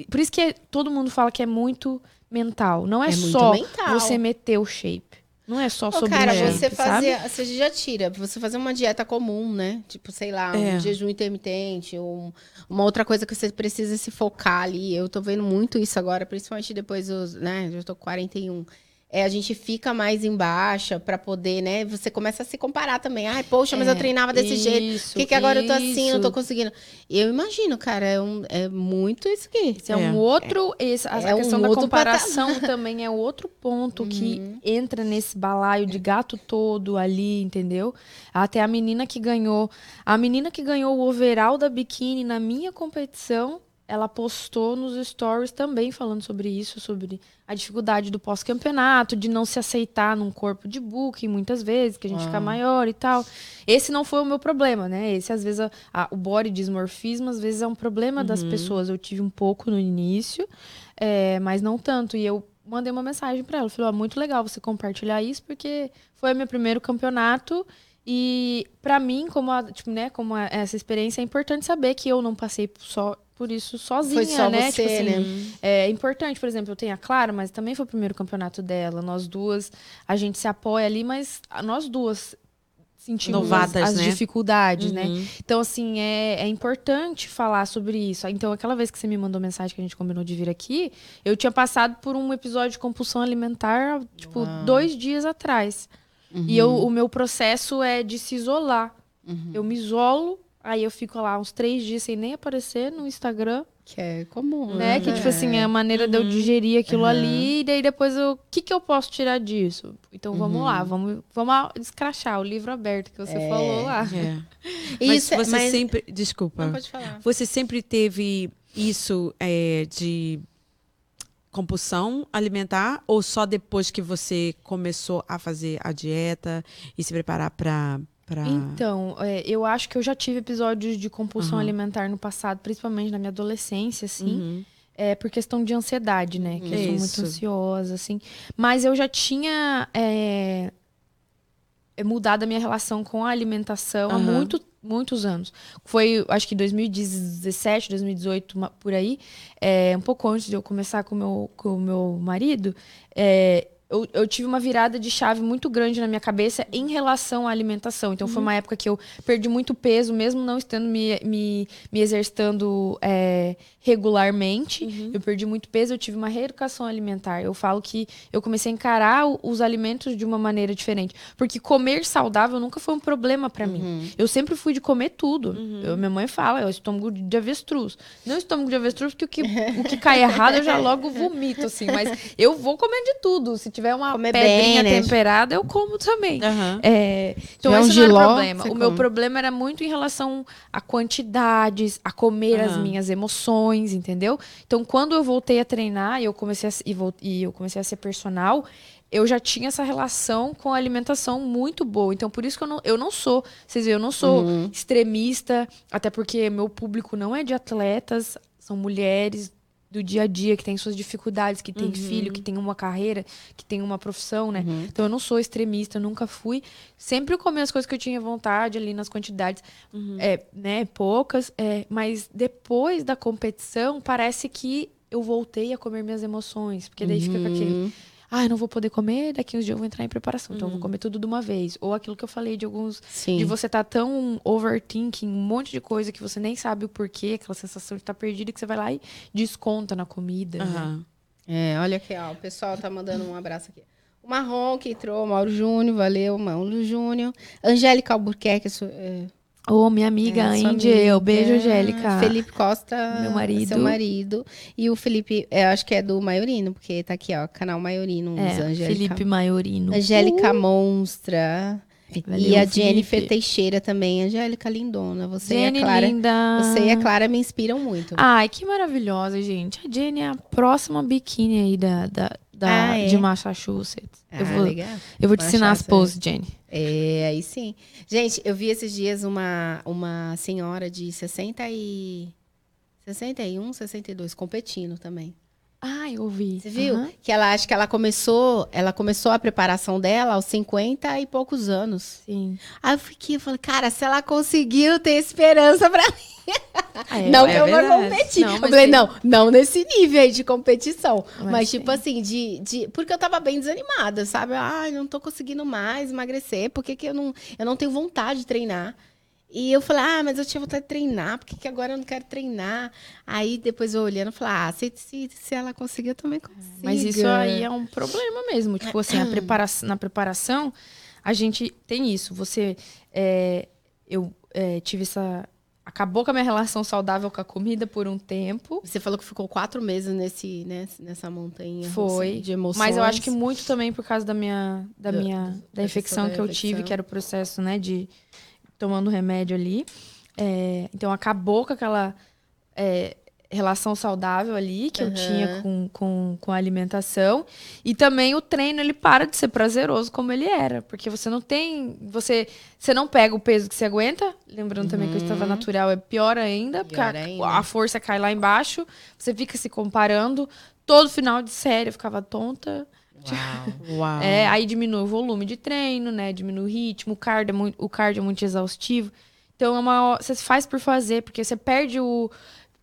Por isso que é- todo mundo fala que é muito mental. Não é, É só mental. você meter o shape. Não é só Ô, sobre cara, shape, você sabe? fazia, você já tira, você fazer uma dieta comum, né? Tipo, sei lá, um É. jejum intermitente, um- uma outra coisa que você precisa se focar ali. Eu tô vendo muito isso agora, principalmente depois dos, né? Eu tô com 41. É, a gente fica mais em baixa pra poder, né? Você começa a se comparar também. Ai, poxa, mas eu É, treinava desse jeito. isso, Por que, que agora eu tô assim, eu não tô isso. conseguindo? Eu imagino, cara, é, um, é muito isso aqui. Esse é, um É. outro. esse- a, É a um questão da outro comparação também é outro ponto Uhum. que entra nesse balaio de gato todo ali, entendeu? Até a menina que ganhou. A menina que ganhou o overall da biquíni na minha competição, ela postou nos stories também falando sobre isso, sobre a dificuldade do pós-campeonato, de não se aceitar num corpo de booking muitas vezes, que a gente fica Uau. maior e tal. Esse não foi o meu problema, né? Esse, às vezes, a- a- o body dismorfismo, às vezes, é um problema das pessoas. Eu tive um pouco no início, é, mas não tanto. E eu mandei uma mensagem pra ela. Falei, ó, muito legal você compartilhar isso, porque foi o meu primeiro campeonato. E pra mim, como, a- tipo, né, como a- essa experiência, é importante saber que eu não passei só por isso sozinha, Foi só né? você, Tipo assim, né? é importante, por exemplo, eu tenho a Clara, mas também foi o primeiro campeonato dela. Nós duas, a gente se apoia ali, mas nós duas sentimos as- Novatas, as, né? dificuldades, né? Uhum. Então, assim, é, é importante falar sobre isso. Então, aquela vez que você me mandou mensagem que a gente combinou de vir aqui, eu tinha passado por um episódio de compulsão alimentar, tipo, Uau. dois dias atrás. E eu, o meu processo é de se isolar. Uhum. Eu me isolo, aí eu fico lá uns três dias sem nem aparecer no Instagram. Que é comum, né? Que, tipo assim, é a maneira de eu digerir aquilo Uhum. ali. E daí depois eu... O que que eu posso tirar disso? Então vamos Uhum. lá, vamos, vamos descrachar o livro aberto que você falou lá. É. Mas Isso, você mas- sempre. Desculpa. Não pode falar. Você sempre teve isso é, de compulsão alimentar ou só depois que você começou a fazer a dieta e se preparar para para Então, é, eu acho que eu já tive episódios de compulsão Aham. alimentar no passado, principalmente na minha adolescência, assim. Uhum. É por questão de ansiedade, né? Que eu sou Isso. muito ansiosa, assim. Mas eu já tinha é, é, mudado a minha relação com a alimentação há Aham. muito, muitos anos. Foi, acho que 2017, 2018, uma- por aí. é, um pouco antes de eu começar com o meu, com o meu marido. é, eu, eu tive uma virada de chave muito grande na minha cabeça em relação à alimentação. Então, foi uma época que eu perdi muito peso, mesmo não estando me, me, me exercitando é, regularmente. Eu perdi muito peso, eu tive uma reeducação alimentar. Eu falo que eu comecei a encarar os alimentos de uma maneira diferente. Porque comer saudável nunca foi um problema pra mim. Eu sempre fui de comer tudo. Eu- minha mãe fala, é o estômago de avestruz. Não estômago de avestruz, porque o que, o que cai errado eu já logo vomito, assim. Mas eu vou comer de tudo. Se tiver uma Comer pedrinha bem, né? temperada, eu como também. Aham. É, então tiver um esse não era giló, o problema. O meu come. problema era muito em relação a quantidades, a comer as Aham. minhas emoções, entendeu? Então, quando eu voltei a treinar e eu comecei a, e, e eu comecei a ser personal, eu já tinha essa relação com a alimentação muito boa. Então, por isso que eu não, eu não sou, vocês veem, eu não sou Uhum. extremista, até porque meu público não é de atletas, são mulheres do dia a dia que têm suas dificuldades, que têm filho, que têm uma carreira, que têm uma profissão, né? Uhum. Então eu não sou extremista, eu nunca fui. Sempre comi as coisas que eu tinha vontade ali nas quantidades, é, né, poucas. é, mas depois da competição, parece que eu voltei a comer minhas emoções. Porque daí fica com aquele. Uhum. Ah, eu não vou poder comer, daqui uns dias eu vou entrar em preparação. Então eu vou comer tudo de uma vez. Ou aquilo que eu falei de alguns. Sim. De você estar tão overthinking, um monte de coisa que você nem sabe o porquê, aquela sensação de estar perdido, que você vai lá e desconta na comida. né? Aham. É, olha aqui, ó. O pessoal tá mandando um abraço aqui. O Marrom que entrou, Mauro Júnior, valeu, Mauro Júnior. Angélica Albuquerque, é, Ô, minha amiga é, amiga. beijo, Angélica. Felipe Costa, Meu marido. seu marido. E o Felipe, eu acho que é do Maiorino, porque tá aqui, ó, canal Maiorino, É, Angélica. Felipe Maiorino. Angélica Monstra. Valeu, e a Felipe. Jennifer Teixeira também. Angélica Lindona. Você Jenny e a Clara. linda. Você e a Clara me inspiram muito. Ai, que maravilhosa, gente. A Jenny é a próxima biquíni aí da, da, da- Ah, é? de Massachusetts. eu Ah, vou, legal. eu vou te ensinar as poses, Jenny. É, aí sim. Gente, eu vi esses dias uma, uma senhora de 60 e... 61, 62, competindo também. Ai, eu ouvi. Você viu? Aham. Que ela acha que ela começou, ela começou a preparação dela aos 50 e poucos anos. Sim. Aí eu fiquei, eu falei, cara, se ela conseguiu ter esperança pra mim. É, não é que eu vou competir. Não, eu falei, não, não nesse nível aí de competição. Mas Mas, tipo assim, de, de. Porque eu tava bem desanimada, sabe? Ai, não tô conseguindo mais emagrecer. Por que, que eu, não, eu não tenho vontade de treinar? E eu falei, ah, mas eu tinha vontade de treinar, por que, que agora eu não quero treinar? Aí depois eu olhando, eu falei, ah, se, se, se ela conseguir, eu também consigo. Mas isso aí é um problema mesmo. Tipo assim, a preparação, na preparação, a gente tem isso. Você. é, eu é, tive essa. Acabou com a minha relação saudável com a comida por um tempo. Você falou que ficou quatro meses nesse, né, nessa montanha russa Foi. de emoções. Mas eu acho que muito também por causa da minha da Da- minha da da infecção que eu tive, infecção. que era o processo, né, de tomando remédio ali. É, então acabou com aquela é, relação saudável ali que eu Aham. tinha com, com, com a alimentação. E também o treino, ele para de ser prazeroso como ele era. Porque você não tem. Você, você não pega o peso que você aguenta. Lembrando também que o estava natural é pior ainda, porque Pior a, ainda. a força cai lá embaixo. Você fica se comparando. Todo final de série eu ficava tonta. Uau. É, aí diminui o volume de treino, né? Diminui o ritmo, o cardio é muito, o cardio é muito exaustivo. Então é uma, você faz por fazer, porque você perde o,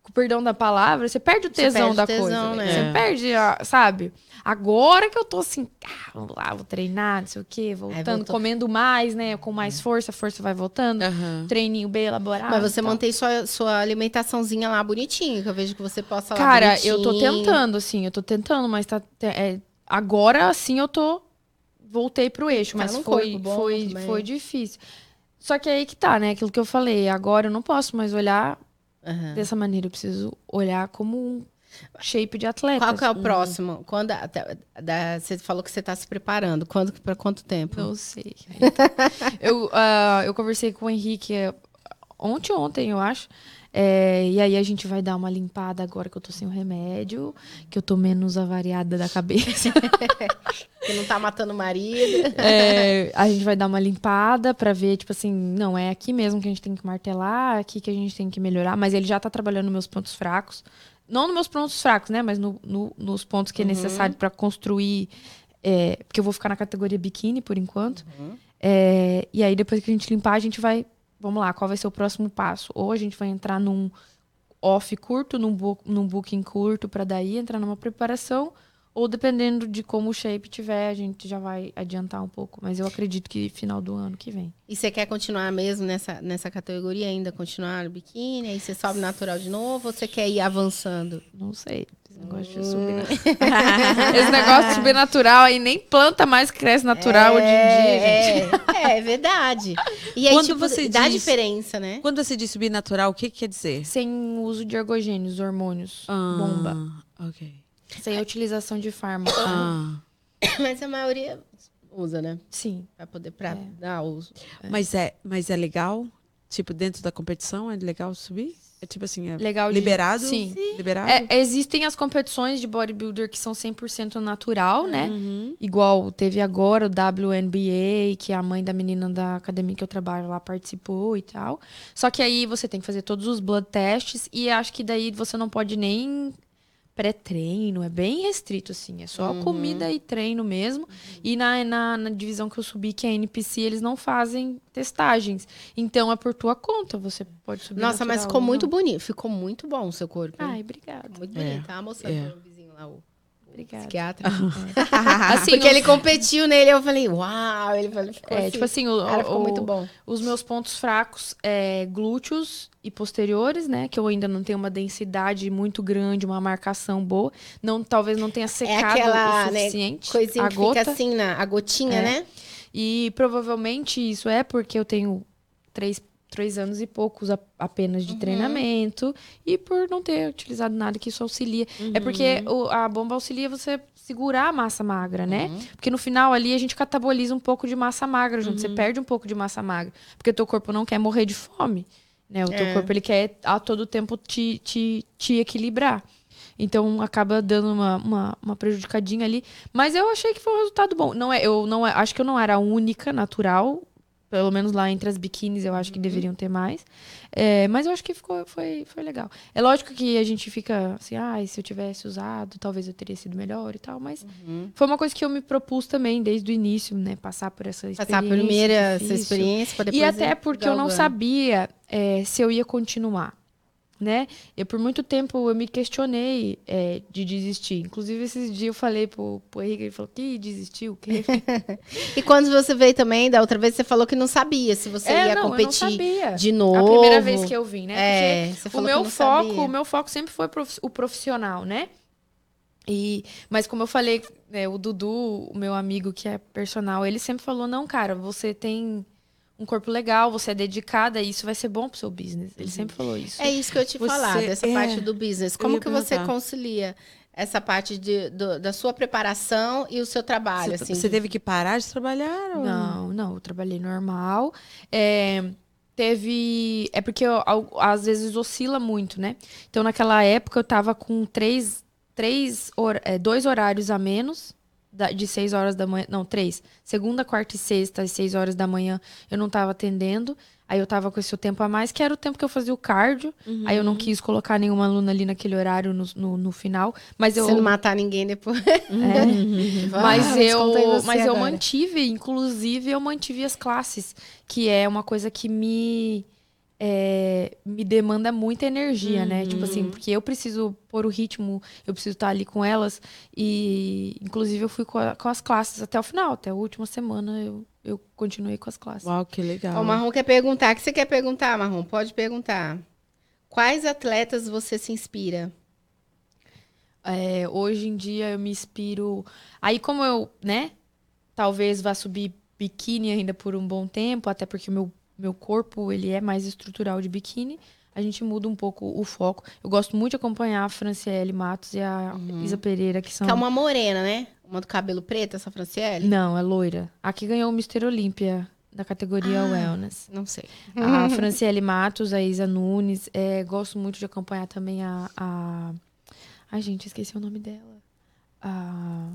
com o perdão da palavra, você perde o tesão perde da o tesão, coisa. né? Você É. perde, a- sabe? Agora que eu tô assim, ah, vamos lá, vou treinar, não sei o quê, voltando, voltou. comendo mais, né? Com mais força, a força vai voltando. Aham. Treininho bem elaborado. Mas você e tal. mantém sua, sua alimentaçãozinha lá bonitinha, que eu vejo que você posta lá Cara, eu tô bonitinho. tentando, assim, eu tô tentando, mas tá. é, agora sim eu tô. Voltei pro eixo, Tá mas foi, bom foi, também. foi difícil. Só que aí que tá, né? Aquilo que eu falei, agora eu não posso mais olhar Aham. dessa maneira. Eu preciso olhar como um shape de atleta. Qual que é o Hum, próximo? Quando a- da- da- você falou que você está se preparando. Quando para quanto tempo? Não sei. eu, ah, eu conversei com o Henrique eh, ontem, ontem, eu acho. É, e aí a gente vai dar uma limpada agora que eu tô sem o remédio, que eu tô menos avariada da cabeça. Que não tá matando o marido. É, a gente vai dar uma limpada pra ver, tipo assim, não, é aqui mesmo que a gente tem que martelar, aqui que a gente tem que melhorar, mas ele já tá trabalhando nos meus pontos fracos. Não nos meus pontos fracos, né? Mas no- no- nos pontos que é necessário pra construir. é, porque eu vou ficar na categoria biquíni por enquanto. É, e aí, depois que a gente limpar, a gente vai. Vamos lá, qual vai ser o próximo passo? Ou a gente vai entrar num off curto, num, num booking curto, pra daí entrar numa preparação. Ou dependendo de como o shape tiver, a gente já vai adiantar um pouco. Mas eu acredito que final do ano que vem. E você quer continuar mesmo nessa, nessa categoria ainda? Continuar no biquíni? Aí você sobe natural de novo? Ou você quer ir avançando? Não sei. Esse negócio de subir. na- Esse negócio de subir natural aí nem planta mais cresce natural hoje em dia, gente. É, é verdade. E aí, Quando tipo, você dá diz- diferença, né? Quando você diz subir natural, o que, que quer dizer? Sem uso de ergogênios, hormônios, bomba. Ah, Ok. Sem a utilização de fármaco. Ah. Mas a maioria usa, né? Sim. Pra poder pra É. dar uso. Mas, é, mas é legal? Tipo, dentro da competição é legal subir? É tipo assim, é Legal de- liberado? Sim. Liberado? É, existem as competições de bodybuilder que são 100% natural, né? Uhum. Igual teve agora o WNBA, que a mãe da menina da academia que eu trabalho lá participou e tal. Só que aí você tem que fazer todos os blood tests e acho que daí você não pode nem pré-treino, é bem restrito, assim. É só comida e treino mesmo. E na, na, na divisão que eu subi, que é a NPC, eles não fazem testagens. Então é por tua conta, você pode subir Nossa, mas ficou ou muito bonito. Ficou muito bom o seu corpo. Ai, obrigada. muito É. bonito. Tava mostrando É. pro vizinho lá, o Obrigada. psiquiatra. Assim, Porque ele competiu nele, eu falei, uau, ele falou, ficou É, assim. tipo assim, o, Cara, ficou o- muito bom. Os meus pontos fracos é glúteos e posteriores, né? Que eu ainda não tenho uma densidade muito grande, uma marcação boa. Não, talvez não tenha É secado aquela, o né, suficiente. coisinha a que gota. fica assim, na, a gotinha, É. né? E provavelmente isso é porque eu tenho três, três anos e poucos a- apenas Uhum. de treinamento e por não ter utilizado nada que isso auxilia. É porque Uhum. o- a bomba auxilia você segurar a massa magra, né? Uhum. Porque no final ali a gente cataboliza um pouco de massa magra junto. Você perde um pouco de massa magra. Porque o teu corpo não quer morrer de fome. Né? O teu É. corpo ele quer a todo tempo te, te, te equilibrar. Então acaba dando uma, uma, uma prejudicadinha ali. Mas eu achei que foi um resultado bom. Não é, eu não é- acho que eu não era a única natural. Pelo menos lá entre as biquínis eu acho que deveriam ter mais. É, mas eu acho que ficou, foi, foi legal. É lógico que a gente fica assim, ah, se eu tivesse usado, talvez eu teria sido melhor e tal. Mas foi uma coisa que eu me propus também desde o início, né? Passar por essa experiência. Passar a primeira essa experiência pra depois E até porque eu não sabia é, se eu ia continuar, né? Eu, por muito tempo, eu me questionei é, de desistir. Inclusive, esses dias eu falei pro, pro Henrique, ele falou, que desistiu? O quê? E quando você veio também, da outra vez, você falou que não sabia se você É, ia não, eu não competir sabia. de novo. A primeira vez que eu vim, né? É, Porque você o falou meu que não foco, sabia. o meu foco sempre foi prof- o profissional, né? E, mas como eu falei, né, o Dudu, o meu amigo que é personal, ele sempre falou: não, cara, você tem um corpo legal, você é dedicada, e isso vai ser bom pro seu business. Ele sempre falou isso. É isso que eu te Você- falar, dessa é, parte do business. Como que você perguntar. concilia essa parte de, do- da sua preparação e o seu trabalho? Você, assim, você de- teve que parar de trabalhar? ou- Não, não, eu trabalhei normal. É, teve. É porque eu, às vezes oscila muito, né? Então, naquela época, eu tava com três, três hor- é, dois horários a menos. De seis horas da manhã. Não, três. Segunda, quarta e sexta, às seis horas da manhã, eu não tava atendendo. Aí eu tava com esse tempo a mais, que era o tempo que eu fazia o cardio. Aí eu não quis colocar nenhuma aluna ali naquele horário no, no, no final. Mas eu. Você não matar ninguém depois. É. Mas desconta em eu, mas eu mantive, inclusive eu mantive as classes, que é uma coisa que me é, me demanda muita energia, né? Tipo assim, porque eu preciso pôr o ritmo, eu preciso estar ali com elas e inclusive eu fui com, a- com as classes até o final, até a última semana eu, eu continuei com as classes. Uau, que legal. Ó, O Marrom quer perguntar. O que você quer perguntar, Marrom? Pode perguntar. Quais atletas você se inspira? É, hoje em dia eu me inspiro. Aí, como eu, né? Talvez vá subir biquíni ainda por um bom tempo, até porque o meu, meu corpo ele é mais estrutural de biquíni. a gente muda um pouco o foco. Eu gosto muito de acompanhar a Franciele Matos e a Isa Pereira, que são. Que é uma morena, né? Uma do cabelo preto, essa Franciele? Não, é loira. A que ganhou o Mister Olímpia da categoria Ah. Wellness. Não sei. A Franciele Matos, a Isa Nunes. É, gosto muito de acompanhar também a, a. Ai, gente, esqueci o nome dela. A.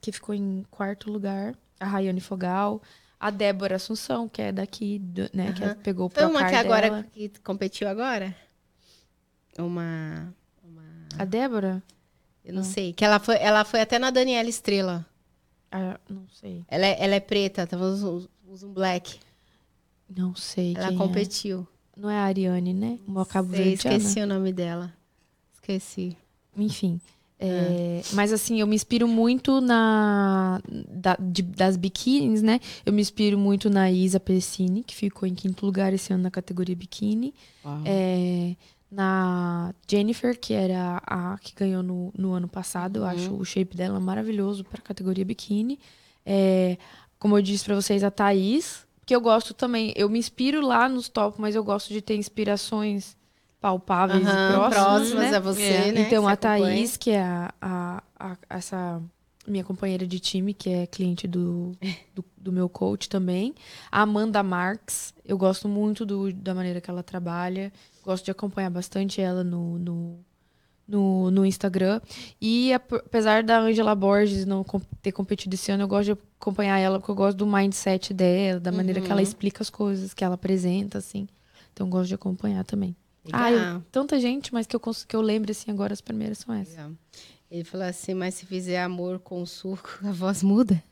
Que ficou em quarto lugar. A Rayane Fogal. A Débora Assunção, que é daqui, né? Que Aham. pegou o Foi uma que agora dela. que competiu agora? Uma. uma A Débora? eu não sei. Que ela foi, ela foi até na Daniela Estrela. Ah, não sei. Ela é, ela é preta, tava usa um black. Não sei. Ela é. competiu. Não é a Ariane, né? Uma cabo esqueci o nome dela. Esqueci. Enfim. É, Mas assim, eu me inspiro muito na da- de- das biquínis, né? Eu me inspiro muito na Isa Pessini, que ficou em quinto lugar esse ano na categoria biquíni. É, na Jennifer, que era a que ganhou no, no ano passado. Eu Uhum. acho o shape dela maravilhoso para a categoria biquíni. É, como eu disse para vocês, a Thaís, que eu gosto também. Eu me inspiro lá nos top, mas eu gosto de ter inspirações palpáveis Aham, e próximas, próximas né? a você, É. né? Então, Você a acompanha. Thaís, que é a, a- a- essa minha companheira de time, que é cliente do, do, do meu coach também. A Amanda Marx, eu gosto muito do- da maneira que ela trabalha. Gosto de acompanhar bastante ela no, no, no, no Instagram. E ap- apesar da Angela Borges não ter competido esse ano, eu gosto de acompanhar ela porque eu gosto do mindset dela, da maneira que ela Uhum. explica as coisas, que ela apresenta, assim. Então, eu gosto de acompanhar também. Ah, eu- tanta gente, mas que eu, que eu lembro, assim, agora as primeiras são essas. Legal. Ele falou assim, mas se fizer amor com suco, a voz muda.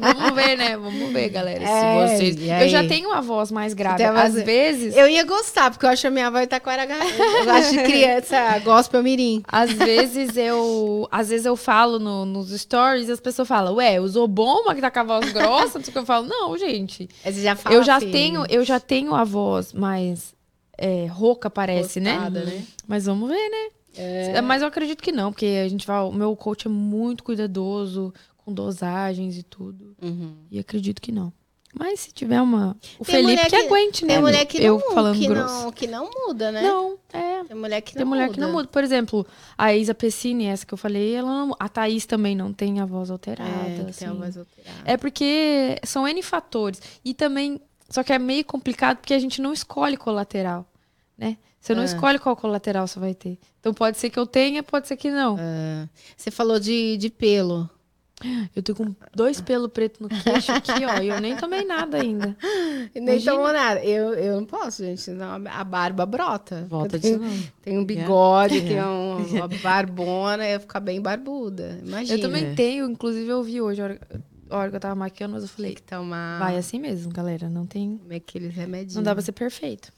Vamos ver, né? Vamos ver, galera. É, se vocês... Eu já tenho uma voz mais grave. voz- Às vezes, Eu ia gostar, porque eu acho que a minha voz tá com a Eu gosto de criança, gospel mirim. às vezes eu. Às vezes eu falo no- nos stories e as pessoas falam, ué, usou bomba que tá com a voz grossa? Eu falo, não, gente. Você já fala, eu já filho, tenho, eu já tenho a voz mais é, rouca, parece, né? postada, né? Mas vamos ver, né? É. Mas eu acredito que não, porque a gente vai. O meu coach é muito cuidadoso, com dosagens e tudo. Uhum. E acredito que não. Mas se tiver uma. O Tem Felipe que, que- aguente, né? Tem mulher que eu não, falando que grosso. não, que não muda, né? Não, é. Tem mulher que não Tem mulher muda. que não muda. Por exemplo, a Isa Pessini, essa que eu falei, ela não, a Thaís também não tem a voz alterada. É, assim. tem a voz alterada. É porque são N fatores. E também. Só que é meio complicado porque a gente não escolhe colateral, né? Você não É. escolhe qual colateral você vai ter. Então pode ser que eu tenha, pode ser que não. É. Você falou de, de pelo. Eu tô com dois pelos pretos no queixo aqui, ó. E eu nem tomei nada ainda. Nem Imagina. tomou nada. Eu, eu não posso, gente. Senão a barba brota. Volta Eu de tenho, novo. tenho um bigode, Yeah. tenho um- uma barbona, eu ia ficar bem barbuda. Imagina. Eu também tenho, inclusive eu vi hoje, a hora, que eu tava maquiando, mas eu Tem falei, que tomar vai assim mesmo, galera. Não tem. como é aqueles remedinhos. Não dá pra ser perfeito.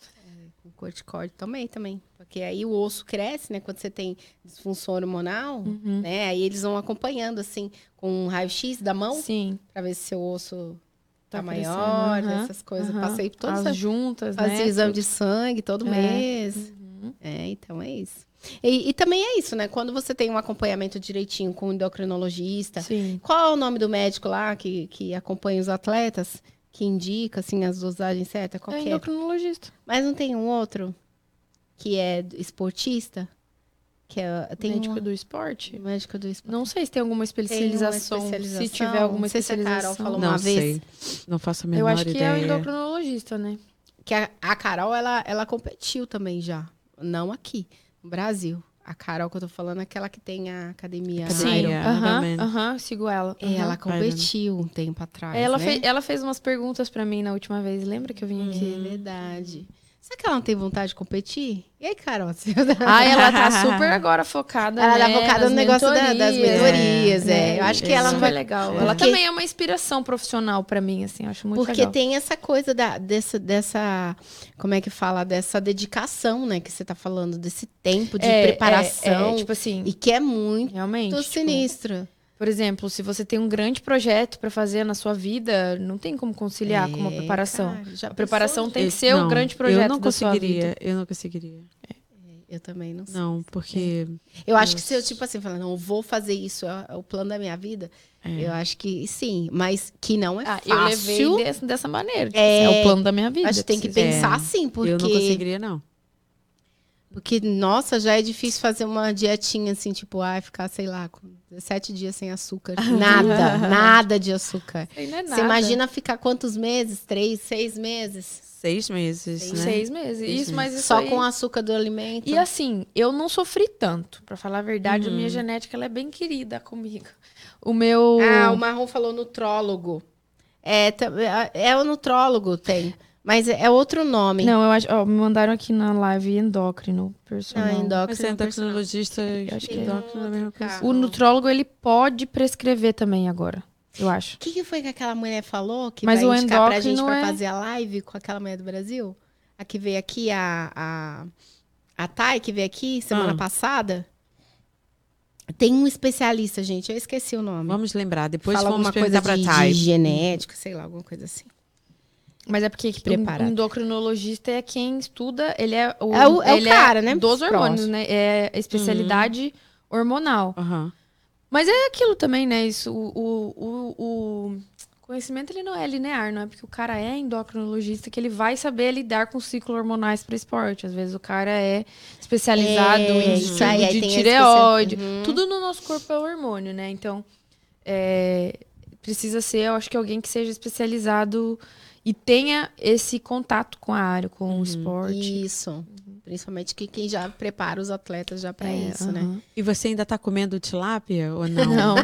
Com corticóide também, também. Porque aí o osso cresce, né? Quando você tem disfunção hormonal, Uhum. né? Aí eles vão acompanhando, assim, com um raio-x da mão, Sim. pra ver se seu osso tá, Tá maior, aham, essas coisas. aham. Passei por todas As as juntas, Fazia né? exame de sangue todo É. mês. Uhum. É, então é isso. E, e também é isso, né? Quando você tem um acompanhamento direitinho com o endocrinologista, Sim. qual é o nome do médico lá que, que acompanha os atletas? Que indica, assim, as dosagens certas? Qual É é? endocrinologista. Mas não tem um outro que é esportista? Que é, tem Médico um do esporte. médico do esporte. Não sei se tem alguma Tem uma especialização. especialização? Se tiver alguma Não sei se a Carol especialização. falou Não uma vez. sei. Não faço a menor Eu acho que é o ideia. endocrinologista, né? Que a, a Carol, ela, ela competiu também já. Não aqui, Brasil. A Carol que eu tô falando é aquela que tem a academia. Academia. Iron. É, Aham, Ironman. aham, sigo ela. É, aham. ela competiu um tempo atrás. Ela, né? fez, ela fez umas perguntas pra mim na última vez. Lembra que eu vim É aqui? verdade. Será que ela não tem vontade de competir? E aí, Carol? Você... Ah, ela tá super agora focada. Ela tá né, focada nas no negócio da- das mentorias, é. Eu acho que ela não vai- é legal. Porque- Ela também é uma inspiração profissional pra mim, assim, eu acho muito Porque legal. tem essa coisa da, dessa, dessa. Como é que fala? Dessa dedicação, né? Que você tá falando, desse tempo de É, preparação. é, é, tipo assim, E que é muito realmente. tipo, sinistro. Por exemplo, se você tem um grande projeto pra fazer na sua vida, não tem como conciliar com uma É, preparação. cara, A preparação pensou, tem que ser o não, grande projeto Eu não da sua conseguiria. vida. Eu não conseguiria. gente? Eu também não sei. Não, porque. Eu acho que se eu, tipo assim, falar, não, eu vou fazer isso, é é o plano da minha vida, É. eu acho que sim. Mas que não é Ah, fácil. eu levei desse- dessa maneira. tipo, É, É, o plano da minha vida. Acho que tem que preciso- pensar É, assim, porque. Eu não conseguiria, não. Porque, nossa, já é difícil fazer uma dietinha assim, tipo, ai, ficar, sei lá, com 17 dias sem açúcar. Nada, nada de açúcar. É Você nada. imagina ficar quantos meses? Três, seis meses? Seis meses, né? Seis meses. Isso, mas isso Só aí- com o açúcar do alimento. E assim, eu não sofri tanto. Pra falar a verdade, a minha Uhum. genética ela é bem querida comigo. O meu. Ah, o Marrom falou nutrólogo. É, é é o nutrólogo, tem. Mas é é outro nome. Não, eu acho. Ó, me mandaram aqui na live endócrino personal. Não, endócrino. Mas é endocrinologista e Acho que é. endócrino é a mesma coisa. O nutrólogo, ele pode prescrever também agora. Eu acho. O que, que foi que aquela mulher falou que Mas vai o indicar pra gente endócrino pra é- fazer a live com aquela mulher do Brasil? A que veio aqui, a, a, a Thay, que veio aqui semana Ah. passada. Tem um especialista, gente, eu esqueci o nome. Vamos lembrar, depois Fala vamos alguma coisa perguntar de, pra Thay. de genética, sei lá, alguma coisa assim. Mas é porque que Preparado. o endocrinologista é quem estuda, ele é o, É o- é o ele cara, né? Dos hormônios, Próximo. né? É especialidade hormonal. Aham. Mas é aquilo também, né? Isso, o, o, o, conhecimento ele não é linear, não é porque o cara é endocrinologista que ele vai saber lidar com ciclos hormonais para esporte. Às vezes o cara é especializado É, em isso estudo aí, de tireoide. Uhum. Tudo no nosso corpo é hormônio, né? Então, é, precisa ser, eu acho que alguém que seja especializado e tenha esse contato com a área, com o esporte. Isso. Principalmente que quem já prepara os atletas já pra É, isso, né? aham. E você ainda tá comendo tilápia ou não? Não.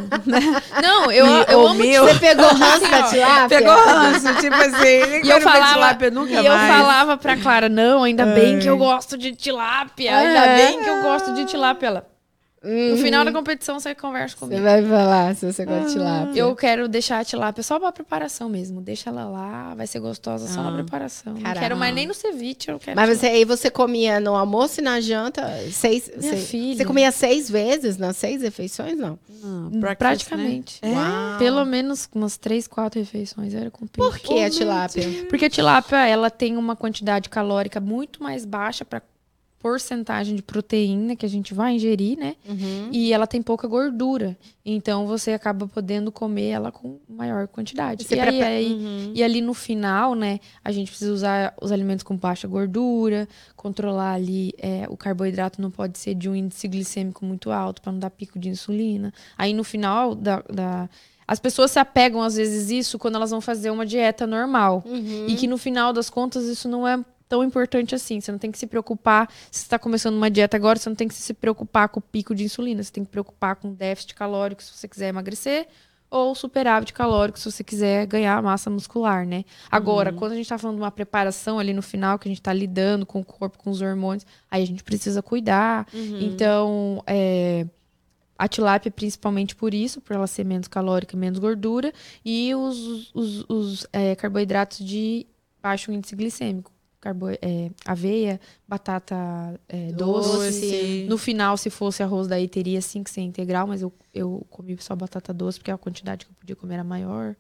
não, eu, E eu o amo meu- Você pegou ranço da tilápia? Pegou ranço, tipo assim, E eu falava, tilápia nunca e eu mais. falava pra Clara, não, ainda bem que eu gosto de tilápia, ainda É. bem que eu gosto de tilápia. Ela, no final da competição você conversa Você comigo. vai falar se você gosta de tilápia. Eu quero deixar a tilápia só pra preparação mesmo. Deixa ela lá, vai ser gostosa só Ah. na preparação. Não quero mais nem no ceviche, eu quero Mas você, aí você comia no almoço e na janta seis. Minha seis- filha. Você comia seis vezes nas seis refeições, não? Não, breakfast, Praticamente. né? Uau. Pelo menos umas três, quatro refeições era com peixe. Por que a tilápia? Porque a tilápia, ela tem uma quantidade calórica muito mais baixa para porcentagem de proteína que a gente vai ingerir, né? Uhum. E ela tem pouca gordura. Então você acaba podendo comer ela com maior quantidade. Você e, aí, prepara- aí- Uhum. e ali no final, né, a gente precisa usar os alimentos com baixa gordura, controlar ali é, o carboidrato não pode ser de um índice glicêmico muito alto para não dar pico de insulina. Aí no final da, da- as pessoas se apegam às vezes isso quando elas vão fazer uma dieta normal. Uhum. E que no final das contas isso não é tão importante assim. Você não tem que se preocupar se você está começando uma dieta agora, você não tem que se preocupar com o pico de insulina. Você tem que preocupar com déficit calórico se você quiser emagrecer ou superávit calórico se você quiser ganhar massa muscular, né? Agora, quando a gente tá falando de uma preparação ali no final, que a gente tá lidando com o corpo, com os hormônios, aí a gente precisa cuidar. Então, é, a tilápia, principalmente por isso, por ela ser menos calórica, menos gordura, e os, os, os, é, carboidratos de baixo índice glicêmico. Carbo, é, aveia, batata é, doce. Doce. No final, se fosse arroz, daí teria sim que ser integral, mas eu, eu comi só batata doce, porque a quantidade que eu podia comer era maior.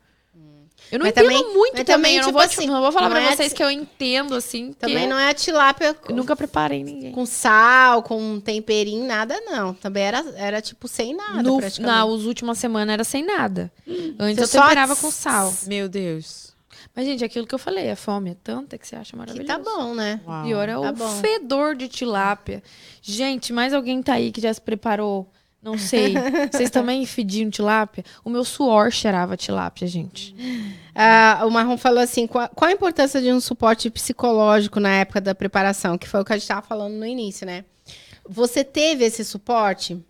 Eu não Mas entendo também- muito também, também, eu não tipo vou, te- assim, não vou falar não pra é vocês que eu entendo, assim, Também não é a tilápia eu nunca preparei ninguém. com sal, com temperinho, nada não. Também era, era tipo sem nada, No, praticamente. na as últimas semanas era sem nada. Antes eu Você só- temperava com sal. Meu Deus. Mas, gente, aquilo que eu falei, a fome é tanta que você acha Que maravilhoso. tá bom, né? Uau. Pior é Tá o bom. fedor de tilápia. Gente, mais alguém tá aí que já se preparou? Não sei. Vocês também fediam tilápia? O meu suor cheirava tilápia, gente. Ah, o Marrom falou assim: qual, qual a importância de um suporte psicológico na época da preparação? Que foi o que a gente tava falando no início, né? Você teve esse suporte?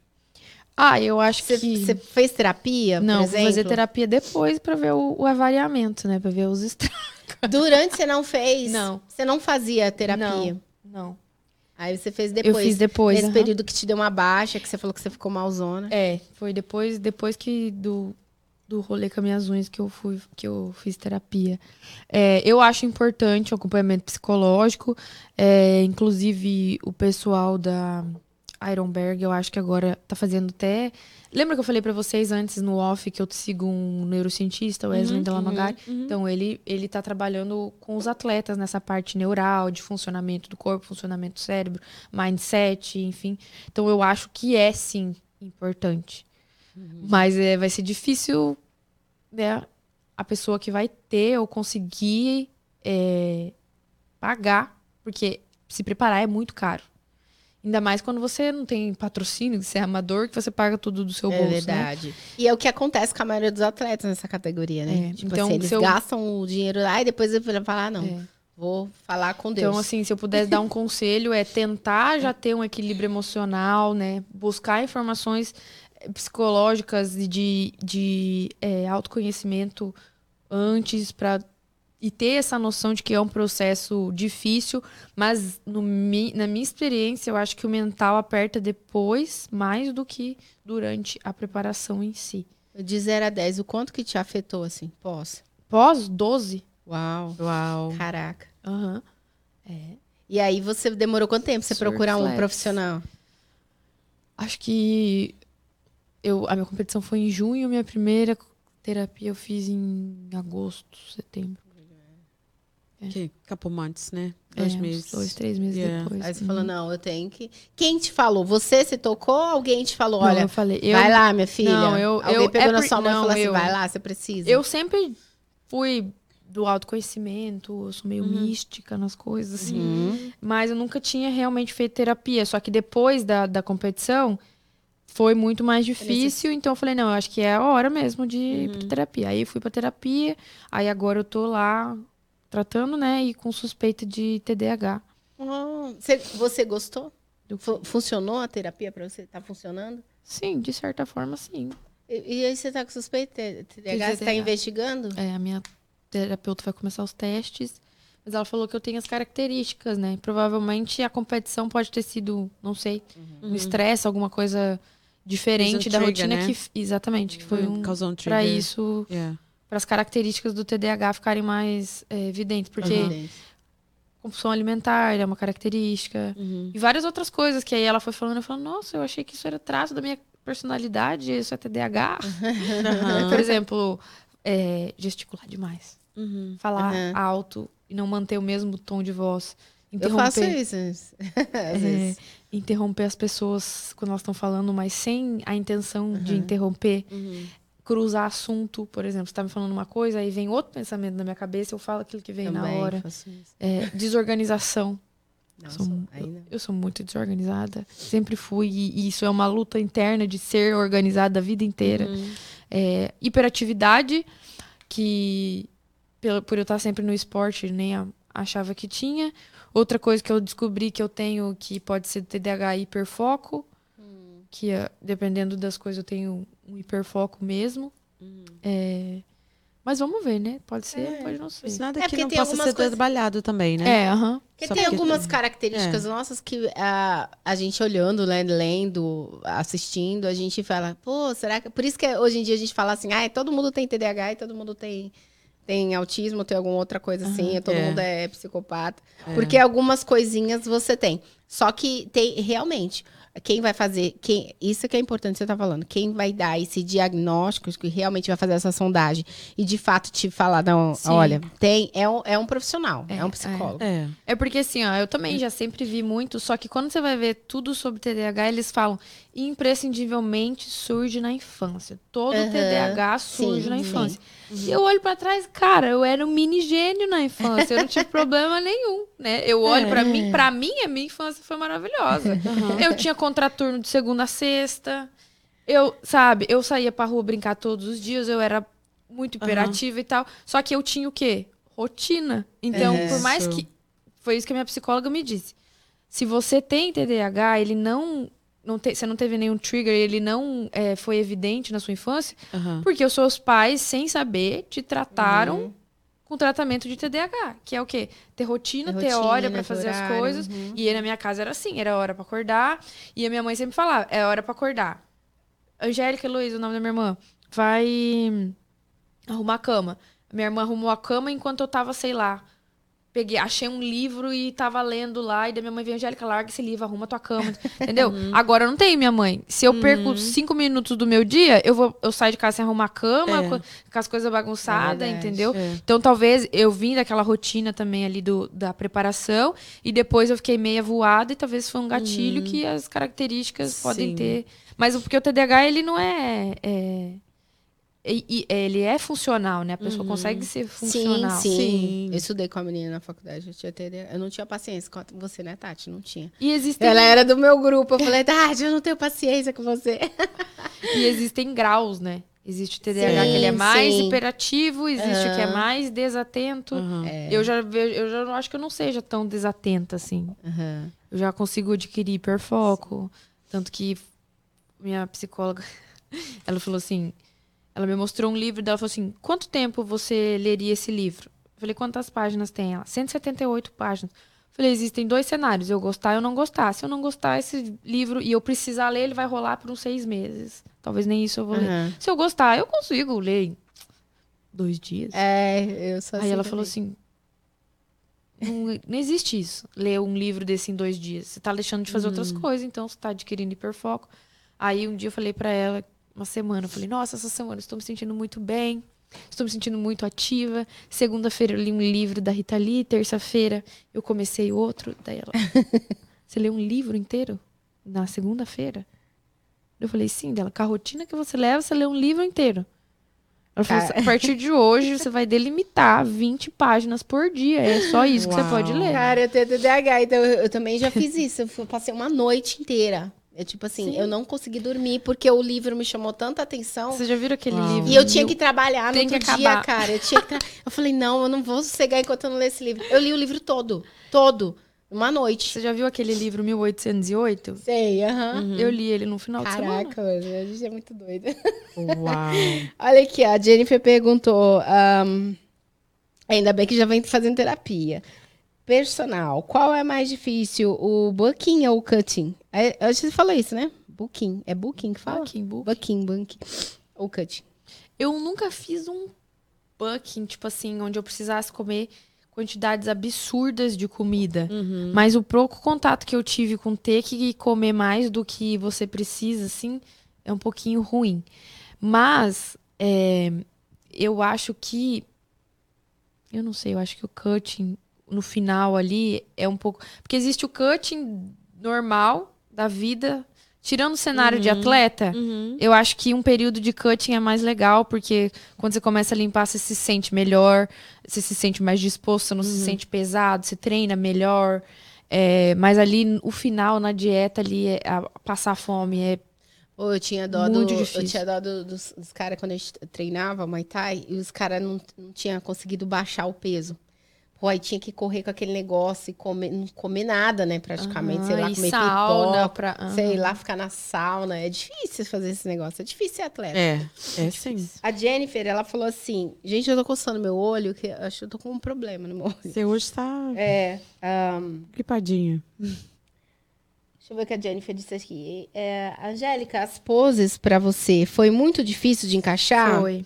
Ah, eu acho Você, que... você fez terapia, Não, por vou exemplo? fazer terapia depois pra ver o, o avariamento, né? Pra ver os estragos. Durante você não fez? Não. Você não fazia terapia? Não. Aí você fez depois. eu fiz depois. Nesse aham. período que te deu uma baixa, que você falou que você ficou malzona. É, foi depois, depois que do, do rolê com as minhas unhas que eu fui, que eu fiz terapia. É, eu acho importante o acompanhamento psicológico. é, inclusive, o pessoal da Ironberg, eu acho que agora tá fazendo até. Lembra que eu falei pra vocês antes no off que eu sigo um neurocientista, o Wesley Delamagari? Então, ele, ele tá trabalhando com os atletas nessa parte neural, de funcionamento do corpo, funcionamento do cérebro, mindset, enfim. Então, eu acho que é, sim, importante. Mas é, vai ser difícil, né? A pessoa que vai ter ou conseguir é, pagar, porque se preparar é muito caro. Ainda mais quando você não tem patrocínio, que você é amador, que você paga tudo do seu É bolso, né? verdade. E é o que acontece com a maioria dos atletas nessa categoria, né? É, Tipo então, assim, eles eu- gastam o dinheiro lá e depois ele vai falar, ah, não, É. vou falar com Deus. Então, assim, se eu pudesse dar um conselho, é tentar já ter um equilíbrio emocional, né? Buscar informações eh, psicológicas e de, de eh, autoconhecimento antes para e ter essa noção de que é um processo difícil, mas no mi- na minha experiência, eu acho que o mental aperta depois mais do que durante a preparação em si. De 0 a 10, o quanto que te afetou, assim, pós? Pós 12. Uau. Uau. Caraca. Aham. É. E aí você demorou quanto tempo pra você Surf procurar um profissional? Acho que eu, a minha competição foi em junho, minha primeira terapia eu fiz em agosto, setembro. Que couple months, né? É, Dois uns meses. Dois, três meses Yeah. depois. Aí você Uhum. falou, não, eu tenho que... Quem te falou? Você se tocou ou alguém te falou, Não, olha, eu falei, eu, vai lá, minha filha? Não, eu- Alguém eu- pegou é na sua mão e não, falou assim, eu- vai lá, você precisa. eu sempre fui do autoconhecimento, eu sou meio mística nas coisas, assim. Uhum. Mas eu nunca tinha realmente feito terapia. Só que depois da, da competição foi muito mais difícil. Então eu falei, não, eu acho que é a hora mesmo de ir pra terapia. Aí eu fui pra terapia. Aí agora eu tô lá tratando, né? E com suspeita de TDAH. Ah, você, você gostou? Funcionou a terapia pra você? Tá funcionando? Sim, de certa forma, sim. E, e aí você tá com suspeita? de TDAH? Você tá investigando? É, a minha terapeuta vai começar os testes. Mas ela falou que eu tenho as características, né? Provavelmente a competição pode ter sido, não sei, um estresse, alguma coisa diferente um da trigger, rotina né? que. Exatamente, que foi um. Causou um Pra trigger. isso, Yeah. Para as características do TDAH ficarem mais é, evidentes. Porque Evidente. compulsão alimentar é uma característica. Uhum. E várias outras coisas que aí ela foi falando. Eu falei, nossa, eu achei que isso era traço da minha personalidade, isso é TDAH. Aham. Por exemplo, é, gesticular demais. Uhum. Falar alto e não manter o mesmo tom de voz. Eu faço Interromper, isso. É, interromper as pessoas quando elas estão falando, mas sem a intenção de interromper. Cruzar assunto, por exemplo, você tá me falando uma coisa, aí vem outro pensamento na minha cabeça, eu falo aquilo que vem na Também hora. faço isso. É, desorganização. Nossa, Sou- não. Eu sou muito desorganizada. Sempre fui. E isso é uma luta interna de ser organizada a vida inteira. Uhum. É, hiperatividade, que pelo- por eu estar sempre no esporte, nem a- achava que tinha. Outra coisa que eu descobri que eu tenho que pode ser TDAH hiperfoco. Que é, dependendo das coisas eu tenho um hiperfoco mesmo. É, mas vamos ver, né? Pode ser, É. pode não ser. Mas nada É que não tem possa ser coisas- trabalhado também, né? É, aham. Porque Só tem porque- algumas características nossas que a, a gente olhando, né, lendo, assistindo, a gente fala, pô, será que. Por isso que hoje em dia a gente fala assim, ah, todo mundo tem TDAH e todo mundo tem, tem autismo, tem alguma outra coisa assim, todo é. mundo é psicopata. Porque algumas coisinhas você tem. Só que tem, realmente, quem vai fazer. Quem, isso que é importante você estar falando. Quem vai dar esse diagnóstico, que realmente vai fazer essa sondagem e de fato te falar, não, Sim. olha, tem, é um, é um profissional, é, É, um psicólogo. É. É porque assim, ó, eu também já sempre vi muito, só que quando você vai ver tudo sobre TDAH, eles falam imprescindivelmente surge na infância. Todo Aham, TDAH surge sim, na infância. E eu olho pra trás, cara, eu era um mini gênio na infância, eu não tive problema nenhum, né? Eu olho pra mim, pra mim a minha infância foi maravilhosa. Eu tinha contraturno de segunda a sexta. Eu, sabe, eu saía pra rua brincar todos os dias, eu era muito hiperativa e tal. Só que eu tinha o quê? Rotina. Então, É. por mais que. Foi isso que a minha psicóloga me disse. Se você tem TDAH, ele não. não te- você não teve nenhum trigger, ele não é, foi evidente na sua infância, Aham. porque os seus pais, sem saber, te trataram com tratamento de TDAH, que é o quê? Ter rotina, ter Rotina, hora pra ter fazer as horário, coisas. uhum. E aí, na minha casa era assim, era hora pra acordar. E a minha mãe sempre falava, é hora pra acordar. Angélica Luiz, o nome da minha irmã, vai arrumar a cama. Minha irmã arrumou a cama enquanto eu tava, sei lá, peguei, achei um livro e tava lendo lá, e da minha mãe veio, Angélica, larga esse livro, arruma tua cama, entendeu? Agora eu não tenho minha mãe. Se eu perco cinco minutos do meu dia, eu vou eu saio de casa sem arrumar a cama, É. com, com as coisas bagunçadas, É entendeu? É. Então talvez eu vim daquela rotina também ali do, da preparação, e depois eu fiquei meia voada, e talvez foi um gatilho que as características podem Sim. ter. Mas o- porque o TDAH, ele não é, é e- e ele é funcional, né? A pessoa Uhum. consegue ser Sim, funcional. sim, Sim. Eu estudei com a menina na faculdade. Eu, tinha TDAH. eu não tinha paciência com você, né, Tati? Não tinha. E existem, Ela era do meu grupo. Eu falei, Tati, eu não tenho paciência com você. e existem graus, né? Existe o TDAH Sim, que ele é mais sim. hiperativo, existe o que é mais desatento. Aham. É. Eu já vejo, eu já acho que eu não seja tão desatenta assim. Aham. Eu já consigo adquirir hiperfoco. Tanto que minha psicóloga, ela falou assim: ela me mostrou um livro dela falou assim: quanto tempo você leria esse livro? Eu falei: quantas páginas tem? Ela: 178 páginas. Eu falei: existem dois cenários, eu gostar e eu não gostar. Se eu não gostar esse livro e eu precisar ler, ele vai rolar por uns seis meses. Talvez nem isso eu vou ler. Aham. Se eu gostar, eu consigo ler em dois dias. É, eu sou Aí assim ela também. falou assim: não, não existe isso. Ler um livro desse em dois dias. Você tá deixando de fazer outras coisas, então você tá adquirindo hiperfoco. Aí um dia eu falei pra ela, uma semana, eu falei: Nossa, essa semana eu estou me sentindo muito bem, estou me sentindo muito ativa. Segunda-feira eu li um livro da Rita Lee, terça-feira eu comecei outro. Daí ela: Você leu um livro inteiro na segunda-feira? Eu falei: Sim, dela. Com a rotina que você leva, você lê um livro inteiro. Ela falou: a partir de hoje, você vai delimitar 20 páginas por dia. É só isso que você Uau. pode ler. Cara, eu tenho TDAH, então eu, eu também já fiz isso. Eu passei uma noite inteira. É tipo assim, Sim. eu não consegui dormir porque o livro me chamou tanta atenção. Você já viram aquele Uau. livro? E eu tinha que trabalhar no Tem outro que dia, acabar. cara. Eu tinha que tra... Eu falei, não, eu não vou sossegar enquanto eu não ler esse livro. Eu li o livro todo. Todo. Uma noite. Você já viu aquele livro 1808? Sei, aham. Eu li ele no final de semana. Caraca, a gente é muito doida. Uau. Olha aqui, a Jennifer perguntou. ahm, ainda bem que já vem fazendo terapia. Personal, qual é mais difícil, o booking ou o cutting? É, a gente falou isso, né? Booking. É booking que fala? Bucking Book. Booking, booking. Ou cutting. Eu nunca fiz um bucking, tipo assim, onde eu precisasse comer quantidades absurdas de comida. Uhum. Mas o pouco contato que eu tive com ter que comer mais do que você precisa, assim, é um pouquinho ruim. Mas é, eu acho que. Eu não sei, eu acho que o cutting no final ali é um pouco. Porque existe o cutting normal da vida. Tirando o cenário de Uhum. atleta, Uhum. eu acho que um período de cutting é mais legal, porque quando você começa a limpar, você se sente melhor, você se sente mais disposto, você não se sente pesado, você treina melhor. É, mas ali, o final, na dieta, ali, é, a- passar fome é. Ou eu tinha dó, Muito do, eu tinha dó do- dos, dos caras quando a gente treinava Muay Thai e os caras não, não tinham conseguido baixar o peso. Pô, aí tinha que correr com aquele negócio e comer, não comer nada, né, praticamente. sei lá, comer sauna pipoca, pra- sei aham. lá, ficar na sauna. É difícil fazer esse negócio, é difícil ser atleta. É, é sim. A Jennifer, ela falou assim, gente, eu tô coçando meu olho, que eu acho que eu tô com um problema no meu olho. Você hoje tá É, ahn, clipadinha. Deixa eu ver o que a Jennifer disse aqui. É, Angélica, as poses pra você foi muito difícil de encaixar? Foi.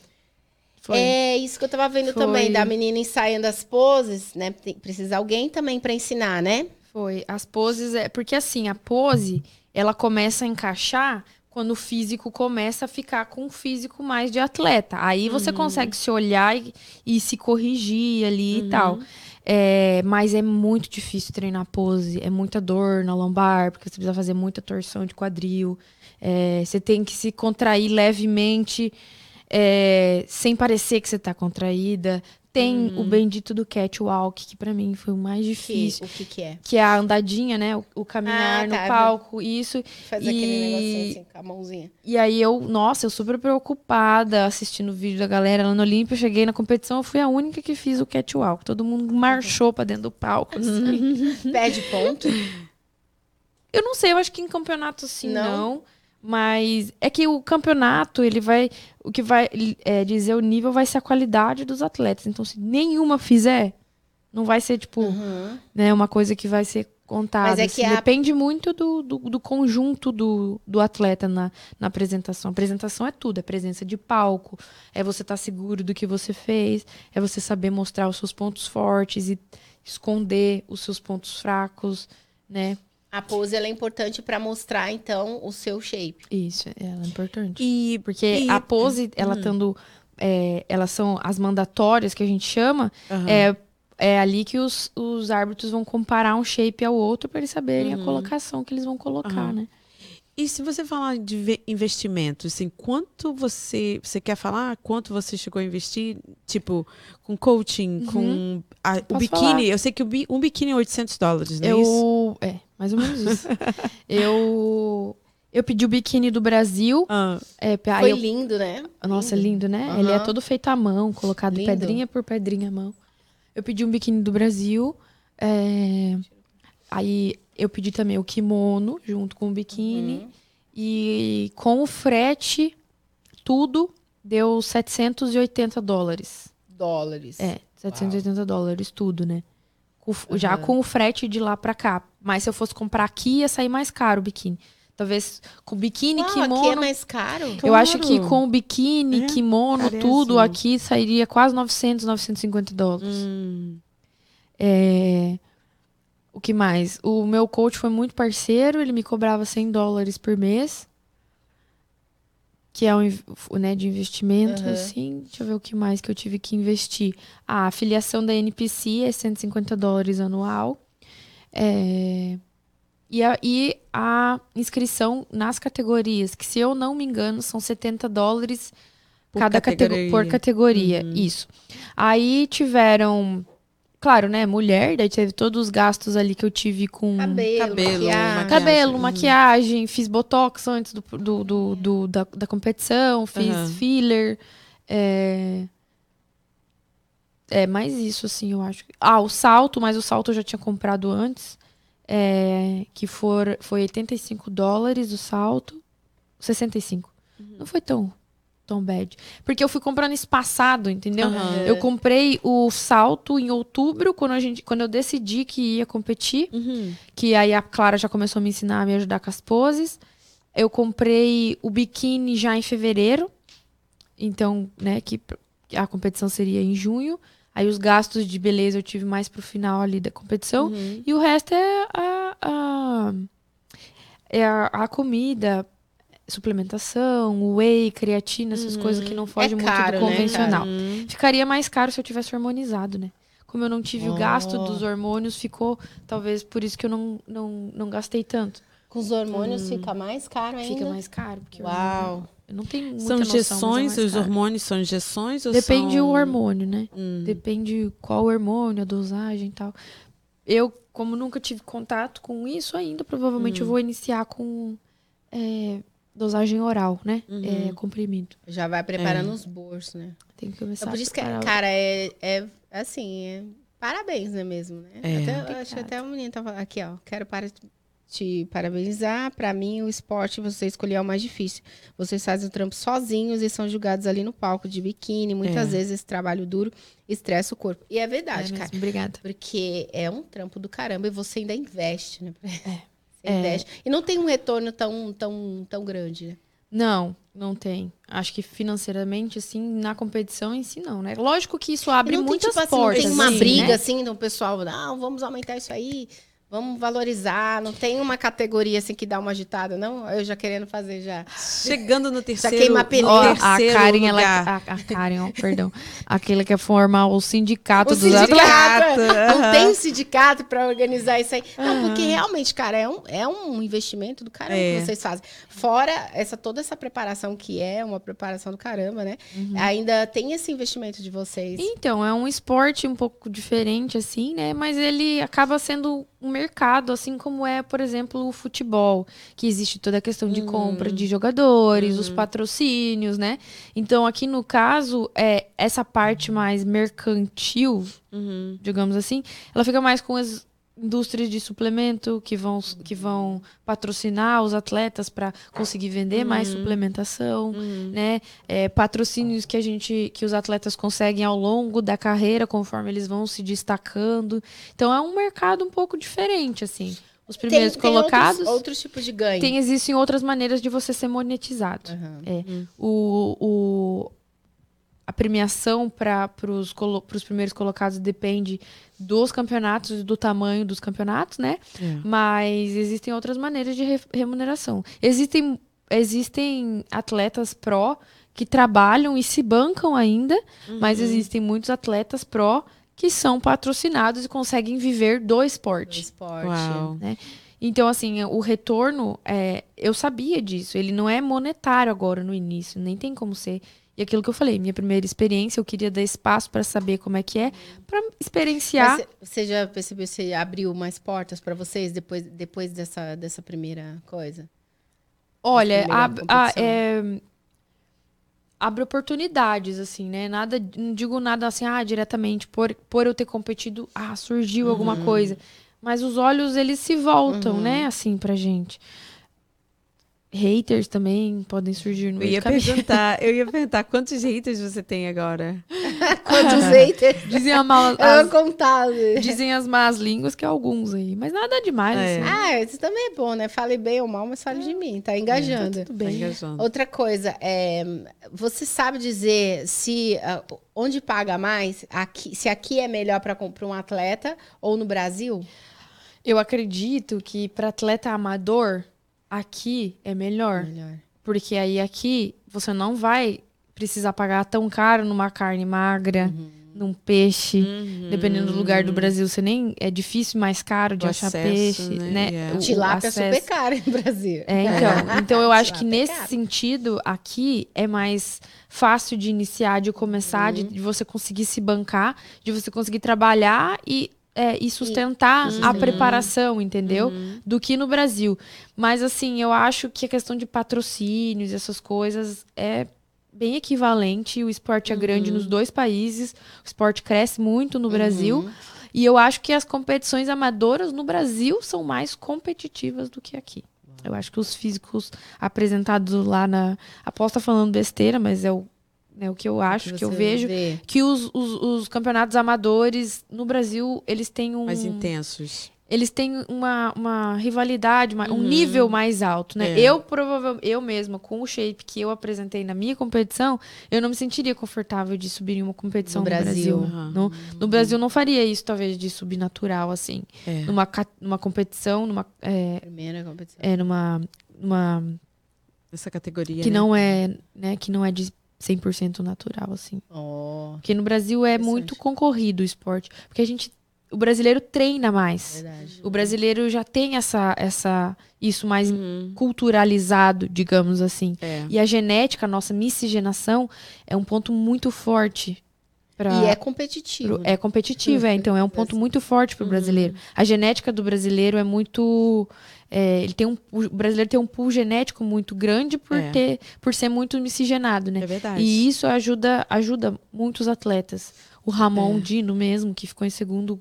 Foi. É isso que eu tava vendo Foi. também, da menina ensaiando as poses, né? Tem- precisa alguém também pra ensinar, né? Foi. As poses é. Porque assim, a pose, ela começa a encaixar quando o físico começa a ficar com um físico mais de atleta. Aí você consegue se olhar e, e se corrigir ali e tal. É, mas é muito difícil treinar pose. É muita dor na lombar, porque você precisa fazer muita torção de quadril. É, você tem que se contrair levemente, é, sem parecer que você tá contraída. Tem o bendito do catwalk, que pra mim foi o mais Que, difícil o que que é? que é a andadinha, né? O, o caminhar Ah, no tá. palco, isso. Faz E- aquele negocinho assim com a mãozinha. E aí eu, nossa, eu super preocupada assistindo o vídeo da galera lá no Olímpia. Eu cheguei na competição, eu fui a única que fiz o catwalk. Todo mundo marchou pra dentro do palco. assim. Pede ponto. Eu não sei, eu acho que em campeonato sim, Não? não. Mas é que o campeonato, ele vai. O que vai é, dizer o nível vai ser a qualidade dos atletas. Então, se nenhuma fizer, não vai ser, tipo, Uhum. né, uma coisa que vai ser contada. Mas é assim. que a- Depende muito do, do, do conjunto do, do atleta na, na apresentação. A apresentação é tudo, é presença de palco, é você estar seguro do que você fez, é você saber mostrar os seus pontos fortes e esconder os seus pontos fracos, né? A pose ela é importante pra mostrar então o seu shape. Isso, ela é importante. E Porque E- a pose, ela estando. é, elas são as mandatórias que a gente chama, Aham. é, é ali que os, os árbitros vão comparar um shape ao outro para eles saberem Uhum. a colocação que eles vão colocar, né? E se você falar de ve- investimento, assim, quanto você você quer falar? Quanto você chegou a investir? Tipo, com coaching, com a- o Uhum. Biquíni? falar. Eu sei que o bi- um biquíni é 800 dólares, não é isso? Eu. É, mais ou menos isso. eu. Eu pedi o biquíni do Brasil. Ah, É, Foi eu- lindo, né? Nossa, lindo, né? Aham. Ele é todo feito à mão, colocado Lindo. pedrinha por pedrinha à mão. Eu pedi um biquíni do Brasil. é, Aí eu pedi também o kimono junto com o biquíni. Uhum. E com o frete, tudo deu 780 dólares. Dólares. É, 780 dólares, tudo, né? Com o- Já com o frete de lá pra cá. Mas se eu fosse comprar aqui, ia sair mais caro o biquíni. Talvez com biquíni, Uau, kimono. aqui é mais caro? Eu acho que Claro. com o biquíni, É, kimono, carésimo. tudo aqui sairia quase 900, 950 dólares. hum, É, O que mais? O meu coach foi muito parceiro, ele me cobrava 100 dólares por mês. Que é um né, de investimento, Aham. assim. Deixa eu ver o que mais que eu tive que investir. Ah, a filiação da NPC é 150 dólares anual. É, E, a, e a inscrição nas categorias, que se eu não me engano, são 70 dólares Por cada catego- categoria. por categoria. Uhum. Isso. Aí tiveram, claro, né, mulher, daí teve todos os gastos ali que eu tive com Cabelo, Cabelo, maquiagem. cabelo, Uhum. maquiagem, fiz botox antes do, do, do- do- da, da competição, fiz Aham. filler. É... é mais isso, assim, eu acho. Ah, o salto, mas o salto eu já tinha comprado antes. é, que for, foi 85 dólares o salto. 65. Não foi tão, tão bad. Porque eu fui comprando espaçado, entendeu? Aham. Eu comprei o salto em outubro, quando, a gente, quando eu decidi que ia competir. uhum. Que aí a Clara já começou a me ensinar a me ajudar com as poses. Eu comprei o biquíni já em fevereiro. Então, né, que a competição seria em junho. Aí os gastos de beleza eu tive mais pro final ali da competição. Uhum. E o resto é a, a, é a, a comida, suplementação, whey, creatina, essas coisas que não fogem muito caro, do né, convencional. Uhum. Ficaria mais caro se eu tivesse hormonizado, né? Como eu não tive o gasto Oh. dos hormônios, ficou talvez por isso que eu não, não, não gastei tanto. Com os hormônios fica mais caro ainda? Fica mais caro. Porque eu- Uau. Eu, não tenho muita São noção, é injeções, mais os caro. hormônios são injeções ou Depende são... o hormônio, né? Hum. Depende qual hormônio, a dosagem e tal. Eu, como nunca tive contato com isso ainda, provavelmente eu vou iniciar com é, dosagem oral, né? É, comprimido. Já vai preparando os bolsos, né? Tem que começar Então, por isso que, a preparar o- cara, é, é assim, é, parabéns, né mesmo, né? É. Até, eu acho que até a menina tava aqui, ó, quero para te parabenizar. Pra mim, o esporte você escolher é o mais difícil. Vocês fazem o trampo sozinhos e são julgados ali no palco de biquíni. Muitas É. vezes esse trabalho duro estressa o corpo. E é É verdade, mesmo, cara. Obrigada. Porque é um trampo do caramba e você ainda investe, né? Você É. investe. E não tem um retorno tão, tão, tão grande, né? Não, não tem. Acho que financeiramente, assim, na competição em si, não, né? Lógico que isso abre E não tem, muitas tipo assim, portas. não tem uma assim, briga né? assim do pessoal, não, vamos aumentar isso aí, vamos valorizar. Não tem uma categoria assim que dá uma agitada, não? Eu já querendo fazer já. Chegando no terceiro, queima pneu. a Karen, ela, a, a Karen, ó, perdão. Aquela que quer formar o sindicato O dos sindicato, atletas. não tem sindicato para organizar isso aí. Não, porque realmente, cara, é um, é um investimento do caramba É. que vocês fazem. Fora essa toda essa preparação que é uma preparação do caramba, né? Ainda tem esse investimento de vocês. Então, é um esporte um pouco diferente, assim, né? Mas ele acaba sendo um mercado, assim como é, por exemplo, o futebol, que existe toda a questão de compra de jogadores, os patrocínios, né? Então, aqui no caso, é essa parte mais mercantil, Uhum. digamos assim, ela fica mais com as indústrias de suplemento que vão, que vão patrocinar os atletas para conseguir vender mais suplementação, né? É, patrocínios que a gente, que os atletas conseguem ao longo da carreira, conforme eles vão se destacando. Então é um mercado um pouco diferente, assim. Os primeiros colocados outros, outros tipos de ganho. tem existem outras maneiras de você ser monetizado. Aham. É, o, o, a premiação para os primeiros colocados depende dos campeonatos e do tamanho dos campeonatos, né? É. Mas existem outras maneiras de re- remuneração. Existem, existem atletas pró que trabalham e se bancam ainda, mas existem muitos atletas pró que são patrocinados e conseguem viver do Do esporte. esporte. Uau. Então, assim, o retorno, é, eu sabia disso. Ele não é monetário agora no início, nem tem como ser. E aquilo que eu falei, minha primeira experiência, eu queria dar espaço para saber como é que é, para experienciar. Mas você já percebeu se abriu mais portas para vocês depois, depois dessa, dessa primeira coisa? Olha, primeira a, a, competição. é, abre oportunidades, assim, né? Nada, não digo nada assim, ah, diretamente, por, por eu ter competido, ah, surgiu alguma Uhum. coisa. Mas os olhos, eles se voltam, né, assim, pra gente. Haters também podem surgir no Eu ia caminho. perguntar, eu ia perguntar quantos haters você tem agora? Quantos haters? Dizem, a mal- Eu vou as, contar. dizem as más línguas que é alguns aí. Mas nada demais, É. assim. Ah, isso também é bom, né? Fale bem ou mal, mas fale de mim. Tá engajando. Tudo Tá bem. engajando. Outra coisa, é, você sabe dizer se ah, onde paga mais? Aqui, se aqui é melhor para um atleta ou no Brasil? Eu acredito que para atleta amador, aqui é melhor. Melhor. Porque aí aqui você não vai precisar pagar tão caro numa carne magra, Uhum. num peixe. Uhum. Dependendo do lugar do Brasil, você nem é difícil mais caro de O achar acesso, peixe, né? né? Yeah. O- o Tilápia é acesso. super caro em Brasil. É, então, então eu acho que é nesse sentido aqui é mais fácil de iniciar, de começar, de, de você conseguir se bancar, de você conseguir trabalhar e, é, e sustentar a preparação, entendeu? Do que no Brasil. Mas assim, eu acho que a questão de patrocínios, essas coisas, é bem equivalente. O esporte é grande nos dois países, o esporte cresce muito no Brasil. E eu acho que as competições amadoras no Brasil são mais competitivas do que aqui. Eu acho que os físicos apresentados lá na. Aposta falando besteira, mas é o, né, o que eu acho, que, eu você vejo. vê. Que os, os, os campeonatos amadores no Brasil, eles têm um. Mais intensos. Eles têm uma, uma rivalidade, uma- um nível mais alto, né? É. Eu, provavelmente, eu mesma, com o shape que eu apresentei na minha competição, eu não me sentiria confortável de subir em uma competição No no, Brasil. Brasil. Aham. No, no Brasil, não faria isso, talvez, de subir natural, assim. É. Numa, numa competição, numa, é, Primeira competição. é, numa, numa Nessa categoria. que né? não é, né, que não é de 100% natural, assim. Oh, Porque no Brasil é muito concorrido o esporte, porque a gente, o brasileiro treina mais. verdade. O brasileiro já tem essa, essa, isso mais Uhum. culturalizado, digamos assim. É. E a genética, a nossa miscigenação, é um ponto muito forte para E é competitivo. Pro- É competitivo, é. Então é um ponto muito forte para o brasileiro. A genética do brasileiro é muito. É, ele tem um, o brasileiro tem um pool genético muito grande por, É. ter, por ser muito miscigenado, né? É verdade. E isso ajuda, ajuda muitos atletas. O Ramon É. Dino mesmo, que ficou em segundo,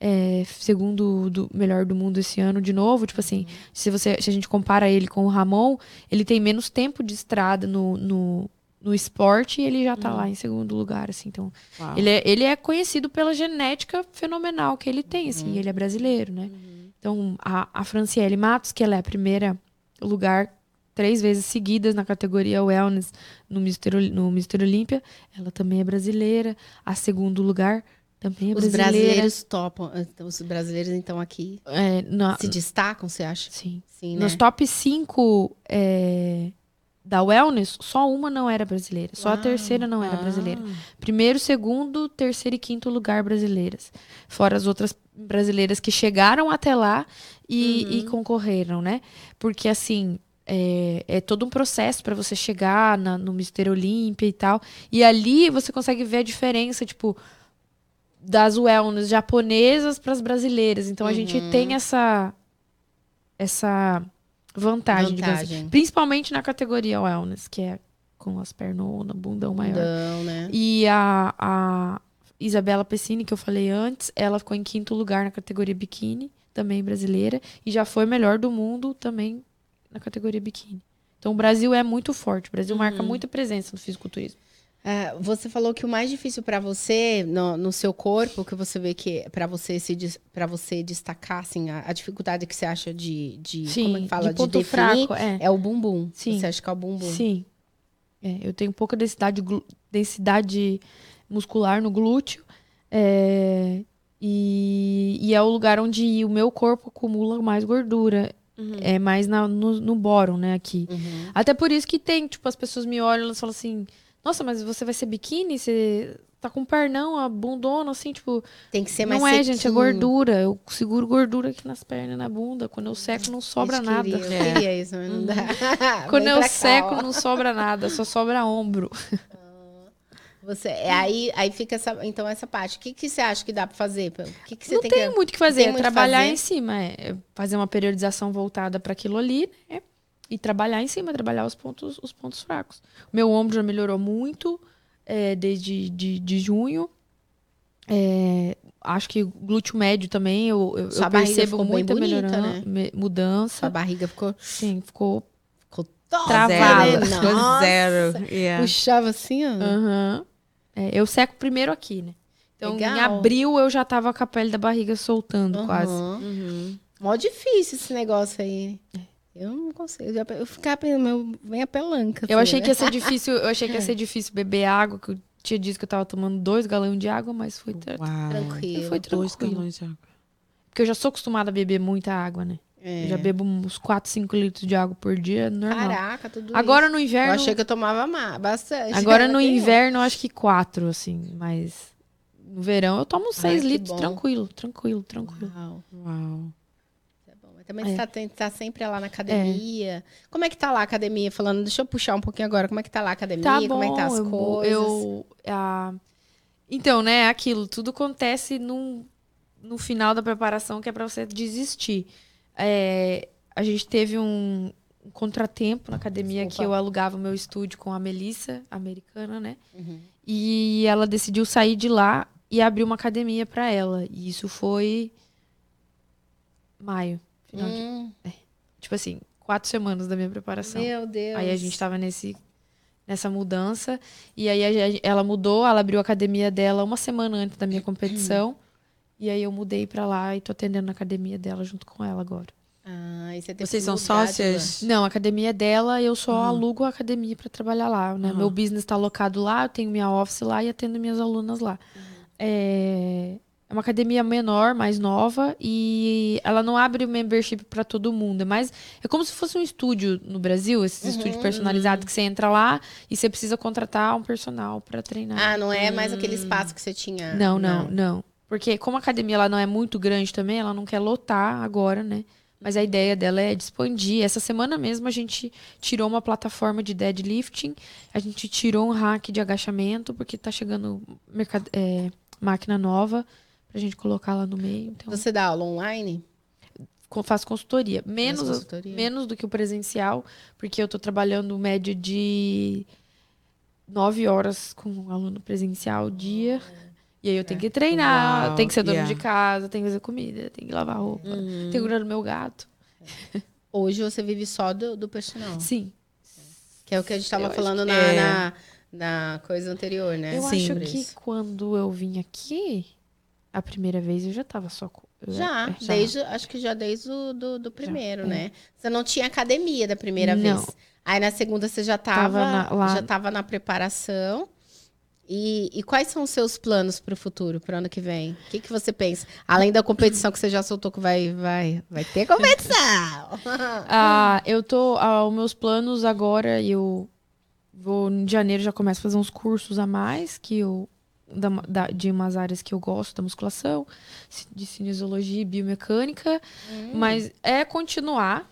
é, segundo do melhor do mundo esse ano de novo. Tipo assim, se, você, se a gente compara ele com o Ramon, ele tem menos tempo de estrada no, no, no esporte e ele já tá lá em segundo lugar, assim. Então, Uau. ele é, ele é conhecido pela genética fenomenal que ele tem, assim, e ele é brasileiro, né? Então, a, a Franciele Matos, que ela é a primeira lugar três vezes seguidas na categoria Wellness no Mister, no Mister Olímpia, ela também é brasileira. A segundo lugar também é Os brasileira. brasileiros topam. então, Os brasileiros, então, aqui É, na- se destacam, você acha? sim. Sim, né? Nos top 5 da Wellness, só uma não era brasileira. Só a Uau. terceira não era Ah. brasileira. Primeiro, segundo, terceiro e quinto lugar brasileiras. Fora as outras brasileiras que chegaram até lá e, e concorreram, né? Porque, assim, é, é todo um processo para você chegar na- no Mister Olímpia e tal. E ali você consegue ver a diferença, tipo, das wellness japonesas para as brasileiras. Então, a gente tem essa, essa vantagem, assim. Vantagem. Principalmente na categoria wellness, que é com as pernonas, bundão maior. Não, né? E a, a Isabela Pessini, que eu falei antes, ela ficou em quinto lugar na categoria biquíni, também brasileira, e já foi melhor do mundo também na categoria biquíni. Então o Brasil é muito forte, o Brasil marca muita presença no fisiculturismo. É, você falou que o mais difícil pra você no, no seu corpo, que você vê que para você se para você destacar assim, a, a dificuldade que você acha de, de como é que fala de ponto definir fraco, é. é o bumbum. Sim. Você acha que é o bumbum? Sim. É, eu tenho pouca densidade, densidade muscular no glúteo. é, e, e é o lugar onde o meu corpo acumula mais gordura. É mais na- no, no bórum, né, aqui. Uhum. Até por isso que tem, tipo, as pessoas me olham e falam assim, nossa, mas você vai ser biquíni? Você tá com pernão, a bundona, assim, tipo. Tem que ser mais Não é, gente, é sequinho. gordura. Eu seguro gordura aqui nas pernas e na bunda. Quando eu seco, não sobra nada. Eu É. queria isso, mas não dá. Quando eu cá, seco, ó. não sobra nada, só sobra ombro. Você, é, aí, aí fica essa, então essa parte. O que, que você acha que dá pra fazer? O que, que você não tem, tem, que... muito o que fazer, é muito trabalhar fazer. em cima, é fazer uma periodização voltada para aquilo ali, né? E trabalhar em cima, trabalhar os pontos, os pontos fracos. Meu ombro já melhorou muito é, desde de, de junho. É, acho que o glúteo médio também, eu, eu, Sua eu percebo ficou bem muita bonita, né? mudança. Sua barriga ficou, Sim, ficou ficou Travada. né? Zero. Nossa. Zero. Yeah. Puxava assim, ó. Aham. É, eu seco primeiro aqui, né? Então, em Legal. abril eu já tava com a pele da barriga soltando quase. Aham. Uhum. Mó difícil esse negócio aí. Eu não consigo. Eu, já- eu ficava pensando, eu vem a pelanca. Eu achei né? que ia ser difícil, eu achei que ia ser difícil beber água, que eu tinha dito que eu tava tomando dois galões de água, mas foi tra-. Tranquilo. foi Dois tranquilo. galões de água. Porque eu já sou acostumada a beber muita água, né? É. Eu já bebo uns 4, 5 litros de água por dia, normal. Caraca, tudo Agora isso. no Eu inverno, achei que eu tomava ma- bastante. agora no inverno eu acho que 4, assim, mas no verão eu tomo 6 que litros bom. tranquilo, tranquilo, tranquilo. Uau, Uau. Também É. você tá, sempre lá na academia. Como é que tá lá a academia? Falando, deixa eu puxar um pouquinho agora. Como é que tá lá a academia? Tá bom, Como é que tá as eu, coisas? eu ah, então, né, é aquilo, tudo acontece num, no final da preparação que é pra você desistir. É, a gente teve um, um contratempo na academia Desculpa. que eu alugava o meu estúdio com a Melissa, americana, né? Uhum. E ela decidiu sair de lá e abrir uma academia pra ela. E isso foi maio, final de, Hum, tipo assim, quatro semanas da minha preparação. meu Deus. Aí a gente tava nesse, nessa mudança. E aí a ela mudou, ela abriu a academia dela uma semana antes da minha competição. e aí eu mudei pra lá e tô atendendo na academia dela junto com ela agora. Ah, e você Vocês que são sócias? Não, a academia é dela, eu só Uhum. alugo a academia pra trabalhar lá, né? Uhum. Meu business tá alocado lá, eu tenho minha office lá e atendo minhas alunas lá. É... é uma academia menor, mais nova, e ela não abre o membership pra todo mundo. É mais. É como se fosse um estúdio no Brasil, esses Uhum, estúdios personalizados que você entra lá e você precisa contratar um personal pra treinar. Ah, não é mais aquele espaço que você tinha. Não, não, não, Porque como a academia ela não é muito grande também, ela não quer lotar agora, né? Mas a ideia dela é de expandir. Essa semana mesmo a gente tirou uma plataforma de deadlifting, a gente tirou um rack de agachamento, porque tá chegando mercad- é, máquina nova pra gente colocar lá no meio. Então, Você dá aula online? faço consultoria. Menos, Faz consultoria? menos do que o presencial, porque eu tô trabalhando média de nove horas com um aluno presencial dia. E aí eu tenho que treinar, Uau, tenho que ser dona yeah. de casa, tenho que fazer comida, tenho que lavar roupa, tenho que cuidar do meu gato. Hoje você vive só do, do personal. Sim. Que é o que a gente tava Eu acho falando na, é. na, na coisa anterior, né? Eu Sim. acho que isso. quando eu vim aqui, a primeira vez eu já tava só com. Já, é, desde, acho que já desde o do, do primeiro, é. né? Você não tinha academia da primeira Não. vez. Aí na segunda você já tava, Tava na- lá. já tava na preparação. E, e quais são os seus planos para o futuro, para o ano que vem? O que, que você pensa? Além da competição que você já soltou que vai, vai, vai ter competição. Ah, eu tô. Ah, os meus planos agora, eu vou em janeiro já começo a fazer uns cursos a mais que eu. Da- da- de umas áreas que eu gosto, da musculação, de cinesiologia e biomecânica. Mas é continuar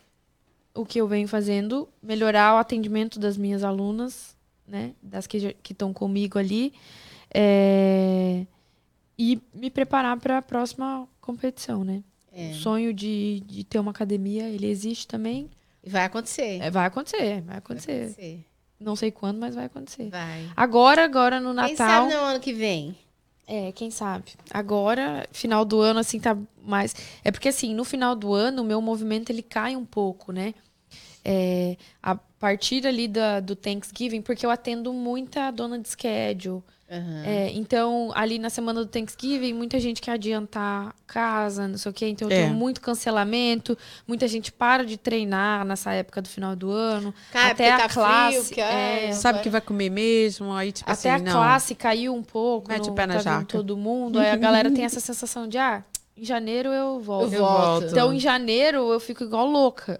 o que eu venho fazendo, melhorar o atendimento das minhas alunas, né? Das que estão comigo ali. é, e me preparar para a próxima competição, né? É. O sonho de, de ter uma academia, ele existe também. Vai acontecer. É, vai acontecer, vai Vai acontecer. Não sei quando, mas vai acontecer. Vai. Agora, agora no Quem Natal. sabe no ano que vem? É, quem sabe. Agora, final do ano, assim, tá mais. É porque, assim, no final do ano, o meu movimento ele cai um pouco, né? É, a partir ali da, do Thanksgiving, porque eu atendo muita dona de schedule. Aham. É, então, ali na semana do Thanksgiving, muita gente quer adiantar casa, não sei o quê. Então, É. tenho muito cancelamento. Muita gente para de treinar nessa época do final do ano. Cara, até a tá classe. frio, que, é, ai, Sabe que vai comer mesmo, aí tipo até assim, a não. classe caiu um pouco. Mete o pé na tá jaca. todo mundo. Aí a galera tem essa sensação de, ah, em janeiro eu volto. Eu volto. Então, em janeiro, eu fico igual louca.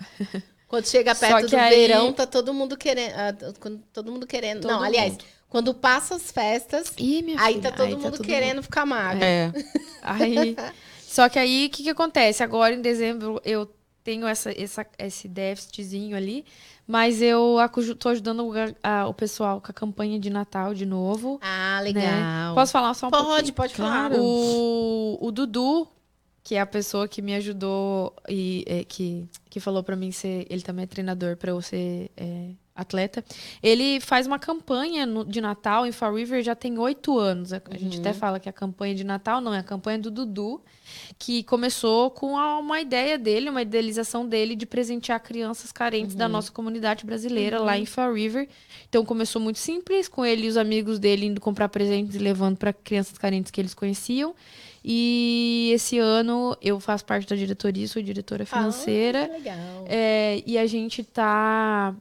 Quando chega perto que do aí- verão, tá todo mundo querendo. ah, t- quando todo mundo querendo. Todo não, aliás, mundo. Quando passa as festas, Ih, aí filha, tá todo aí mundo todo querendo ficar magro. É. Aí, só que aí, o que, que acontece? Agora, em dezembro, eu tenho essa, essa, esse déficitzinho ali, mas eu tô ajudando a- o pessoal com a campanha de Natal de novo. Ah, legal. Posso falar só um Pode, pouquinho? pode falar. O, o Dudu, que é a pessoa que me ajudou e é, que, que falou pra mim ser. Ele também é treinador pra eu ser é, atleta. Ele faz uma campanha no- de Natal em Fall River já tem oito anos. A, a gente até fala que a campanha de Natal não, é a campanha do Dudu, que começou com a- uma ideia dele, uma idealização dele de presentear crianças carentes da nossa comunidade brasileira lá em Fall River. Então começou muito simples, com ele e os amigos dele indo comprar presentes e levando para crianças carentes que eles conheciam. E esse ano eu faço parte da diretoria, sou diretora financeira. Ah, legal. É, e a gente tá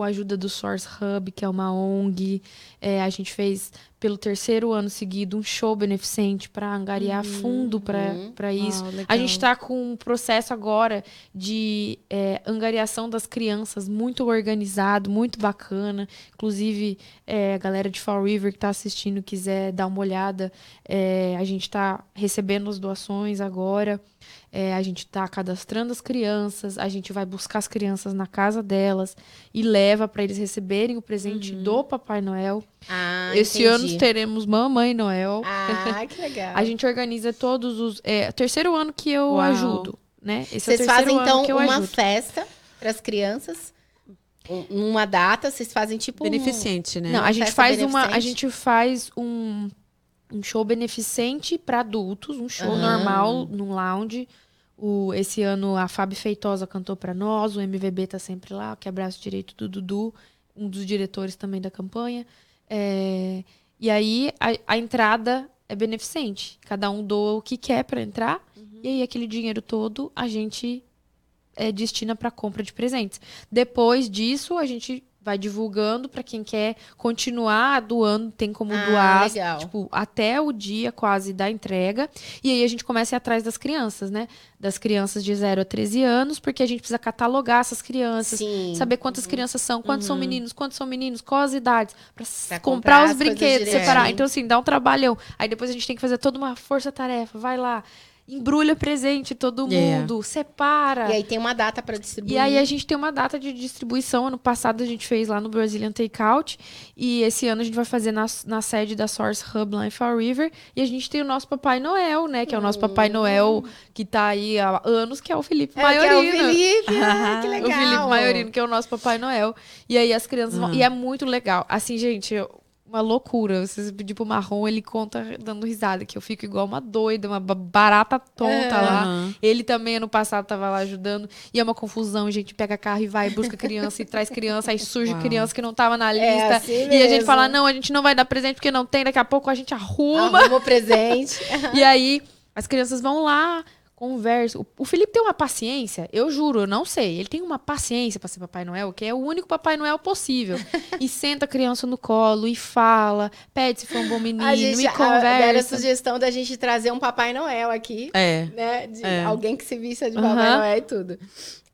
com a ajuda do Source Hub, que é uma ONG. É, a gente fez pelo terceiro ano seguido um show beneficente para angariar fundo para isso. Uau, A gente está com um processo agora de é, angariação das crianças muito organizado, muito bacana. Inclusive, é, a galera de Fall River que está assistindo quiser dar uma olhada, é, a gente está recebendo as doações agora. É, a gente está cadastrando as crianças, a gente vai buscar as crianças na casa delas e leva para eles receberem o presente do Papai Noel. Ah, Esse entendi. ano teremos Mamãe Noel. Ah, que legal. A gente organiza todos os. É terceiro ano que eu Uau. ajudo, né? Esse é o Vocês terceiro fazem, então, uma ajudo. festa para as crianças, um- numa data, vocês fazem tipo um... Beneficente, né? Não, a gente faz uma. A gente faz um, um show beneficente para adultos, um show Aham. normal num lounge. O, esse ano a Fábio Feitosa cantou para nós, o MVB tá sempre lá, que é braço direito do Dudu, um dos diretores também da campanha. É, e aí a, a entrada é beneficente. Cada um doa o que quer para entrar. E aí aquele dinheiro todo a gente é, destina para compra de presentes. Depois disso, a gente vai divulgando para quem quer continuar doando, tem como Ah, doar, legal. tipo, até o dia quase da entrega. E aí a gente começa a ir atrás das crianças, né? Das crianças de 0 a 13 anos, porque a gente precisa catalogar essas crianças, Sim. saber quantas crianças são, quantos são meninos, quantos são meninos, quais as idades, para Pra comprar comprar os brinquedos, separar. Então assim, dá um trabalhão. Aí depois a gente tem que fazer toda uma força-tarefa, vai lá, embrulha presente todo É. mundo, separa. E aí tem uma data para distribuir. E aí a gente tem uma data de distribuição. Ano passado a gente fez lá no Brazilian Takeout. E esse ano a gente vai fazer na, na sede da Source Hub lá em Fall River. E a gente tem o nosso Papai Noel, né? Que é o nosso Papai Noel que tá aí há anos, que é o Felipe Hum. É, que é Maiorino. o Felipe. Ah, que O legal. Felipe Maiorino, que é o nosso Papai Noel. E aí as crianças vão. Uhum. E é muito legal. Assim, gente, eu- uma loucura. Vocês pedir pro Marrom, ele conta dando risada, que eu fico igual uma doida, uma ba- barata tonta É. lá. Aham. Ele também, ano passado, tava lá ajudando. E é uma confusão, a gente pega carro e vai, busca criança e traz criança, aí surge Uau. criança que não tava na É lista. assim e a gente mesmo. fala, não, a gente não vai dar presente porque não tem, daqui a pouco a gente arruma. Arruma o presente. E aí, as crianças vão lá, conversam. O- Felipe tem uma paciência, eu juro, eu não sei. Ele tem uma paciência pra ser Papai Noel, que é o único Papai Noel possível. e senta a criança no colo e fala, pede se for um bom menino, a gente e a- deram a conversa. sugestão da gente trazer um Papai Noel aqui, É. né? De É. alguém que se vista de. Papai Noel e tudo.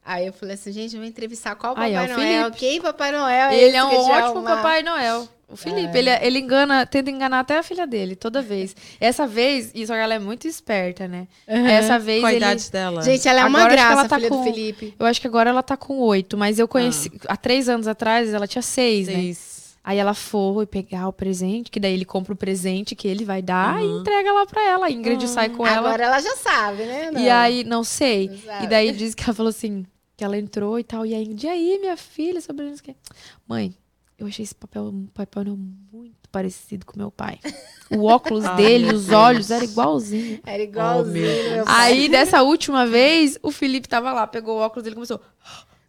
Aí eu falei assim, gente, eu vou entrevistar qual Aí, Papai é o Noel? Felipe. Quem Papai Noel é Ele é um ótimo arrumar? Papai Noel. O Felipe, ele, ele engana, tenta enganar até a filha dele, toda vez. Essa vez, e que ela é muito esperta, né? Essa vez Qual a ele... idade dela? Gente, ela é uma Agora que graça, ela tá filha com- do Felipe. Eu acho que agora ela tá com oito, mas eu conheci... Há três anos atrás, ela tinha seis, né? Seis. Aí ela foi pegar o presente, que daí ele compra o presente que ele vai dar e Uhum. entrega lá pra ela. A Ingrid sai com ela. Agora ela já sabe, né? E Não. aí, não sei. Não. E daí diz que ela falou assim, que ela entrou e tal. E aí, e aí, minha filha, sobre isso que... Mãe, eu achei esse papel, Papai Noel muito parecido com meu pai. O óculos dele, os olhos, era igualzinho. Era igualzinho, Oh, meu meu pai. Aí, dessa última vez, o Felipe tava lá, pegou o óculos dele e começou...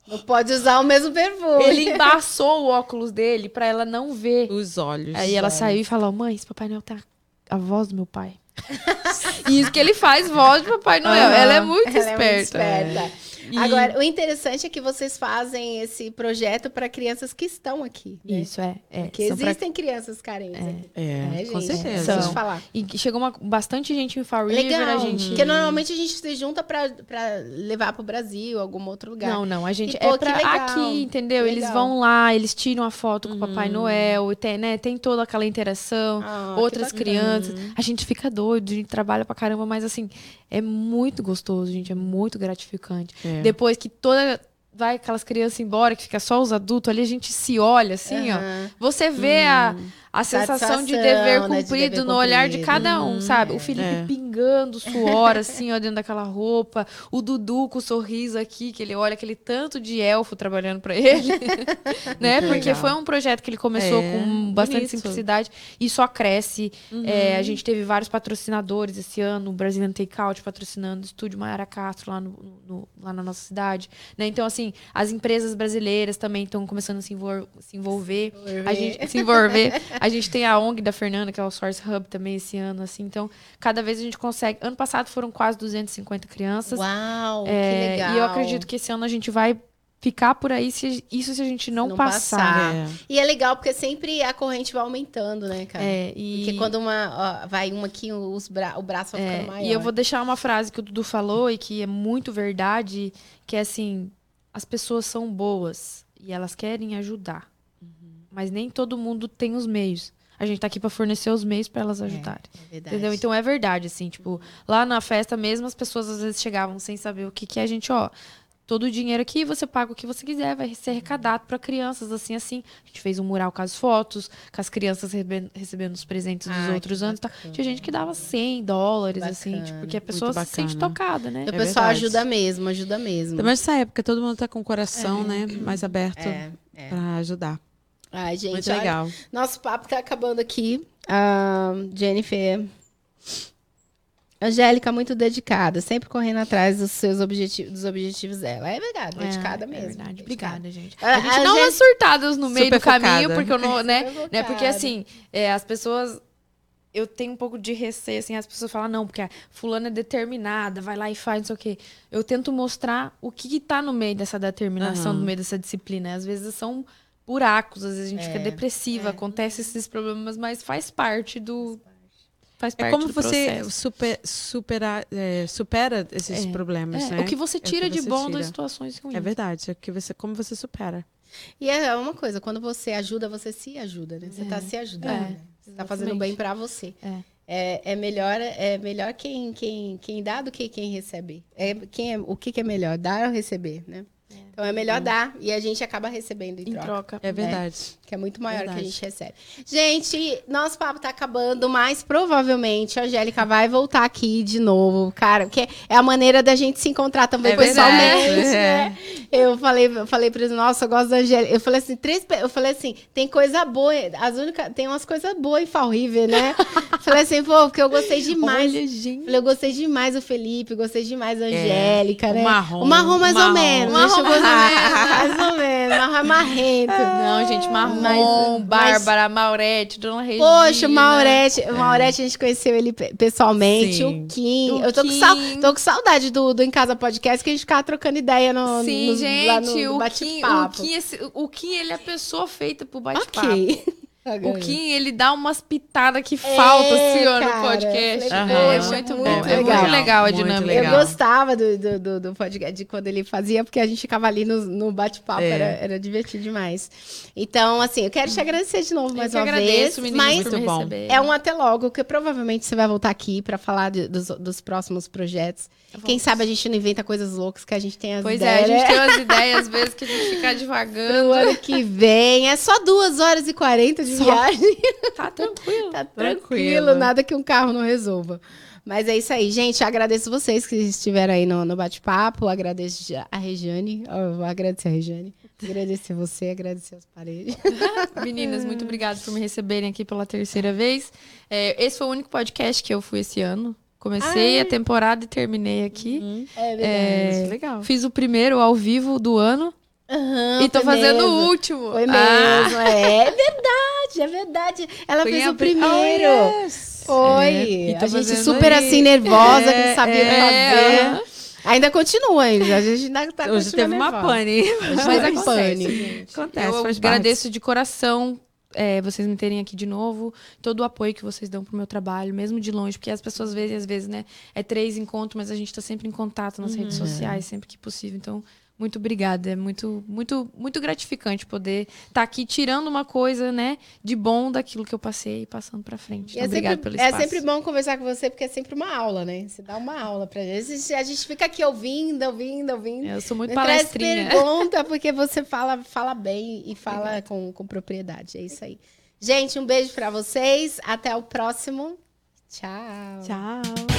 Não pode usar o mesmo perfume. Ele embaçou o óculos dele pra ela não ver. Os olhos. Aí ela saiu e falou: Mãe, esse Papai Noel tá a voz do meu pai. e isso que ele faz voz de Papai Noel. Aham. Ela é muito Ela é muito esperta. esperta. E- Agora, o interessante é que vocês fazem esse projeto para crianças que estão aqui. Né? Isso, é. é. Porque São pra- existem crianças carentes aqui. É, né, com gente? certeza. São. Deixa eu falar. E chegou uma, bastante gente em Fall River, Legal, a gente... porque normalmente a gente se junta pra, pra levar pro Brasil, algum outro lugar. Não, não, a gente E, pô, é pra que legal. aqui, entendeu? Eles vão lá, eles tiram a foto com o Papai Noel, tem, né, tem toda aquela interação, Ah, outras crianças. A gente fica doido, a gente trabalha pra caramba, mas assim, é muito gostoso, gente, é muito gratificante. É. Depois que toda vai aquelas crianças embora, que fica só os adultos ali, a gente se olha assim, ó. Aham. Você vê a, a sensação de dever Satisfação, né, de cumprido dever no olhar de cumprido. cada um, sabe? O Felipe É. pingando suor, assim, ó, dentro daquela roupa. O Dudu com o sorriso aqui, que ele olha aquele tanto de elfo trabalhando pra ele. né? Muito Porque legal. foi um projeto que ele começou É, com bastante bonito. simplicidade e só cresce. É, a gente teve vários patrocinadores esse ano, o Brazilian Takeout patrocinando o estúdio Maiara Castro lá, no, no- lá na nossa cidade. Né? Então, assim, as empresas brasileiras também estão começando a se, envol- se envolver. A gente se envolver. A gente tem a ONG da Fernanda, que é o Source Hub também esse ano, assim. Então, cada vez a gente consegue. Ano passado foram quase 250 crianças. Uau, É, que legal. E eu acredito que esse ano a gente vai ficar por aí, se, isso se a gente não, não passar. passar. É. E é legal porque sempre a corrente vai aumentando, né, cara? É, e... Porque quando uma ó, vai uma aqui, os bra... o braço vai É, ficando maior. e eu vou deixar uma frase que o Dudu falou e que é muito verdade, que é assim, as pessoas são boas e elas querem ajudar. Mas nem todo mundo tem os meios. A gente tá aqui pra fornecer os meios pra elas ajudarem. É verdade. Entendeu? Então é verdade, assim, tipo, lá na festa mesmo as pessoas às vezes chegavam sem saber o que que é, a gente, ó, todo o dinheiro aqui, você paga o que você quiser, vai ser arrecadado pra crianças, assim, assim. A gente fez um mural com as fotos, com as crianças recebendo, recebendo os presentes dos Ai, outros anos. Tá? Tinha gente que dava 100 dólares, assim, Bacana. tipo, porque a pessoa se sente tocada, né? o É pessoal verdade. ajuda mesmo, ajuda mesmo. Também nessa época, todo mundo tá com o coração, né? Mais aberto É, é. pra ajudar. Ai, gente, Muito olha, legal. nosso papo tá acabando aqui. Ah, Jennifer. Angélica, muito dedicada, sempre correndo atrás dos seus objetivos, dos objetivos dela. É verdade, dedicada É, mesmo. É verdade. dedicada. Obrigada, gente. A- A gente a dá gente- umas surtadas no meio Super do caminho, focada. porque eu não, né? Né? Porque assim, é, as pessoas. Eu tenho um pouco de receio, assim, as pessoas falam, não, porque a fulana é determinada, vai lá e faz, não sei o quê. Eu tento mostrar o que, que tá no meio dessa determinação, Aham. no meio dessa disciplina. Às vezes são buracos, às vezes a gente É, fica depressiva, é. acontece esses problemas, mas faz parte do. Faz É parte como do você processo. super, supera, é, supera esses É. problemas, É, né? o que você É o que tira de você bom tira. das situações ruins. É verdade, é que você, como você supera. E é uma coisa, quando você ajuda, você se ajuda, né? Você tá se ajudando, É, né? Você tá fazendo bem pra você. É. É, é melhor, é melhor quem, quem, quem dá do que quem recebe. É, quem é, o que, que é melhor, dar ou receber, né? Então é melhor dar e a gente acaba recebendo em Em troca. troca. É verdade. Que é muito maior que a Verdade. gente recebe. Gente, nosso papo tá acabando, mas provavelmente a Angélica vai voltar aqui de novo, cara, porque é a maneira da gente se encontrar também É pessoalmente, verdade, né? Eu falei, eu falei pra eles, nossa, eu gosto da Angélica. Eu falei assim, três, eu falei assim, tem coisa boa, as únicas, tem umas coisas boas em Fall River, né? falei assim, pô, porque eu gostei demais. Olha, gente. Falei, eu gostei demais do Felipe, gostei demais da Angélica, o né? marrom, O marrom mais o ou marrom. menos. Marrom mais ou gostar. mais ou menos. Marrom é marrento. Não, gente, Marrom, Mas- Bárbara, Maurete, Dona Regina. Poxa, Maurete, o Maurete, a gente conheceu ele pe- pessoalmente, Sim. o Kim. O eu tô, Com Kim. sal- tô com saudade do, do Em Casa Podcast, que a gente ficava trocando ideia no, Sim, no, gente, lá no, no o, Kim, o, bate-papo. Kim, esse- o Kim, ele é a pessoa feita pro bate-papo. Ok. O Kim, ele dá umas pitadas que falta, assim, ó, no É, podcast. Aham. É muito muito. É legal. muito legal a Muito dinâmica. legal. Eu gostava do, do, do, do podcast, de quando ele fazia, porque a gente ficava ali no, no bate-papo, É. era, era divertido demais. Então, assim, eu quero te agradecer de novo mais eu uma que agradeço, vez. meninas, Mas Muito bom. é um até logo, que provavelmente você vai voltar aqui pra falar de- dos, dos próximos projetos. Quem sabe a gente não inventa coisas loucas que a gente tem as Pois é, ideias. a gente né? tem umas ideias, às vezes, que a gente fica Pro divagando. ano que vem. É só duas horas e 40 de viagem. Tá tranquilo. Tá tranquilo, Tranquilo. nada que um carro não resolva. Mas é isso aí, gente. Agradeço vocês que estiveram aí no, no bate-papo. Agradeço a Regiane. Eu vou agradecer a Regiane. Agradecer você, agradecer as paredes. Meninas, muito obrigada por me receberem aqui pela terceira vez. É, esse foi o único podcast que eu fui esse ano. Comecei a temporada e terminei aqui. É É, Legal. Fiz o primeiro ao vivo do ano Aham, e tô fazendo mesmo. o último. Foi Ah, mesmo, é. É verdade, é verdade. Ela Foi fez o primeiro. Oh, yes. Foi. É, a gente super aí. assim, nervosa, que É, não sabia o que é, fazer. aham. Ainda continua ainda. A gente ainda tá Hoje teve uma nervosa. pane. Hoje Mas acontece, pane. gente. Acontece, Eu agradeço de coração é, vocês me terem aqui de novo, todo o apoio que vocês dão pro meu trabalho, mesmo de longe, porque as pessoas veem, às vezes, né, é três encontros, mas a gente tá sempre em contato nas redes sociais, sempre que possível. Então, muito obrigada. É muito, muito, muito gratificante poder estar aqui tirando uma coisa, né, de bom daquilo que eu passei e passando pra frente. Então, é, obrigada sempre, pelo é espaço. sempre bom conversar com você, porque é sempre uma aula, né? Você dá uma aula pra gente. A gente, a gente fica aqui ouvindo, ouvindo, ouvindo. Eu sou muito Não traz palestrinha. pergunta, porque você fala, fala bem e fala com, com propriedade. É isso aí. Gente, um beijo pra vocês. Até o próximo. Tchau. Tchau.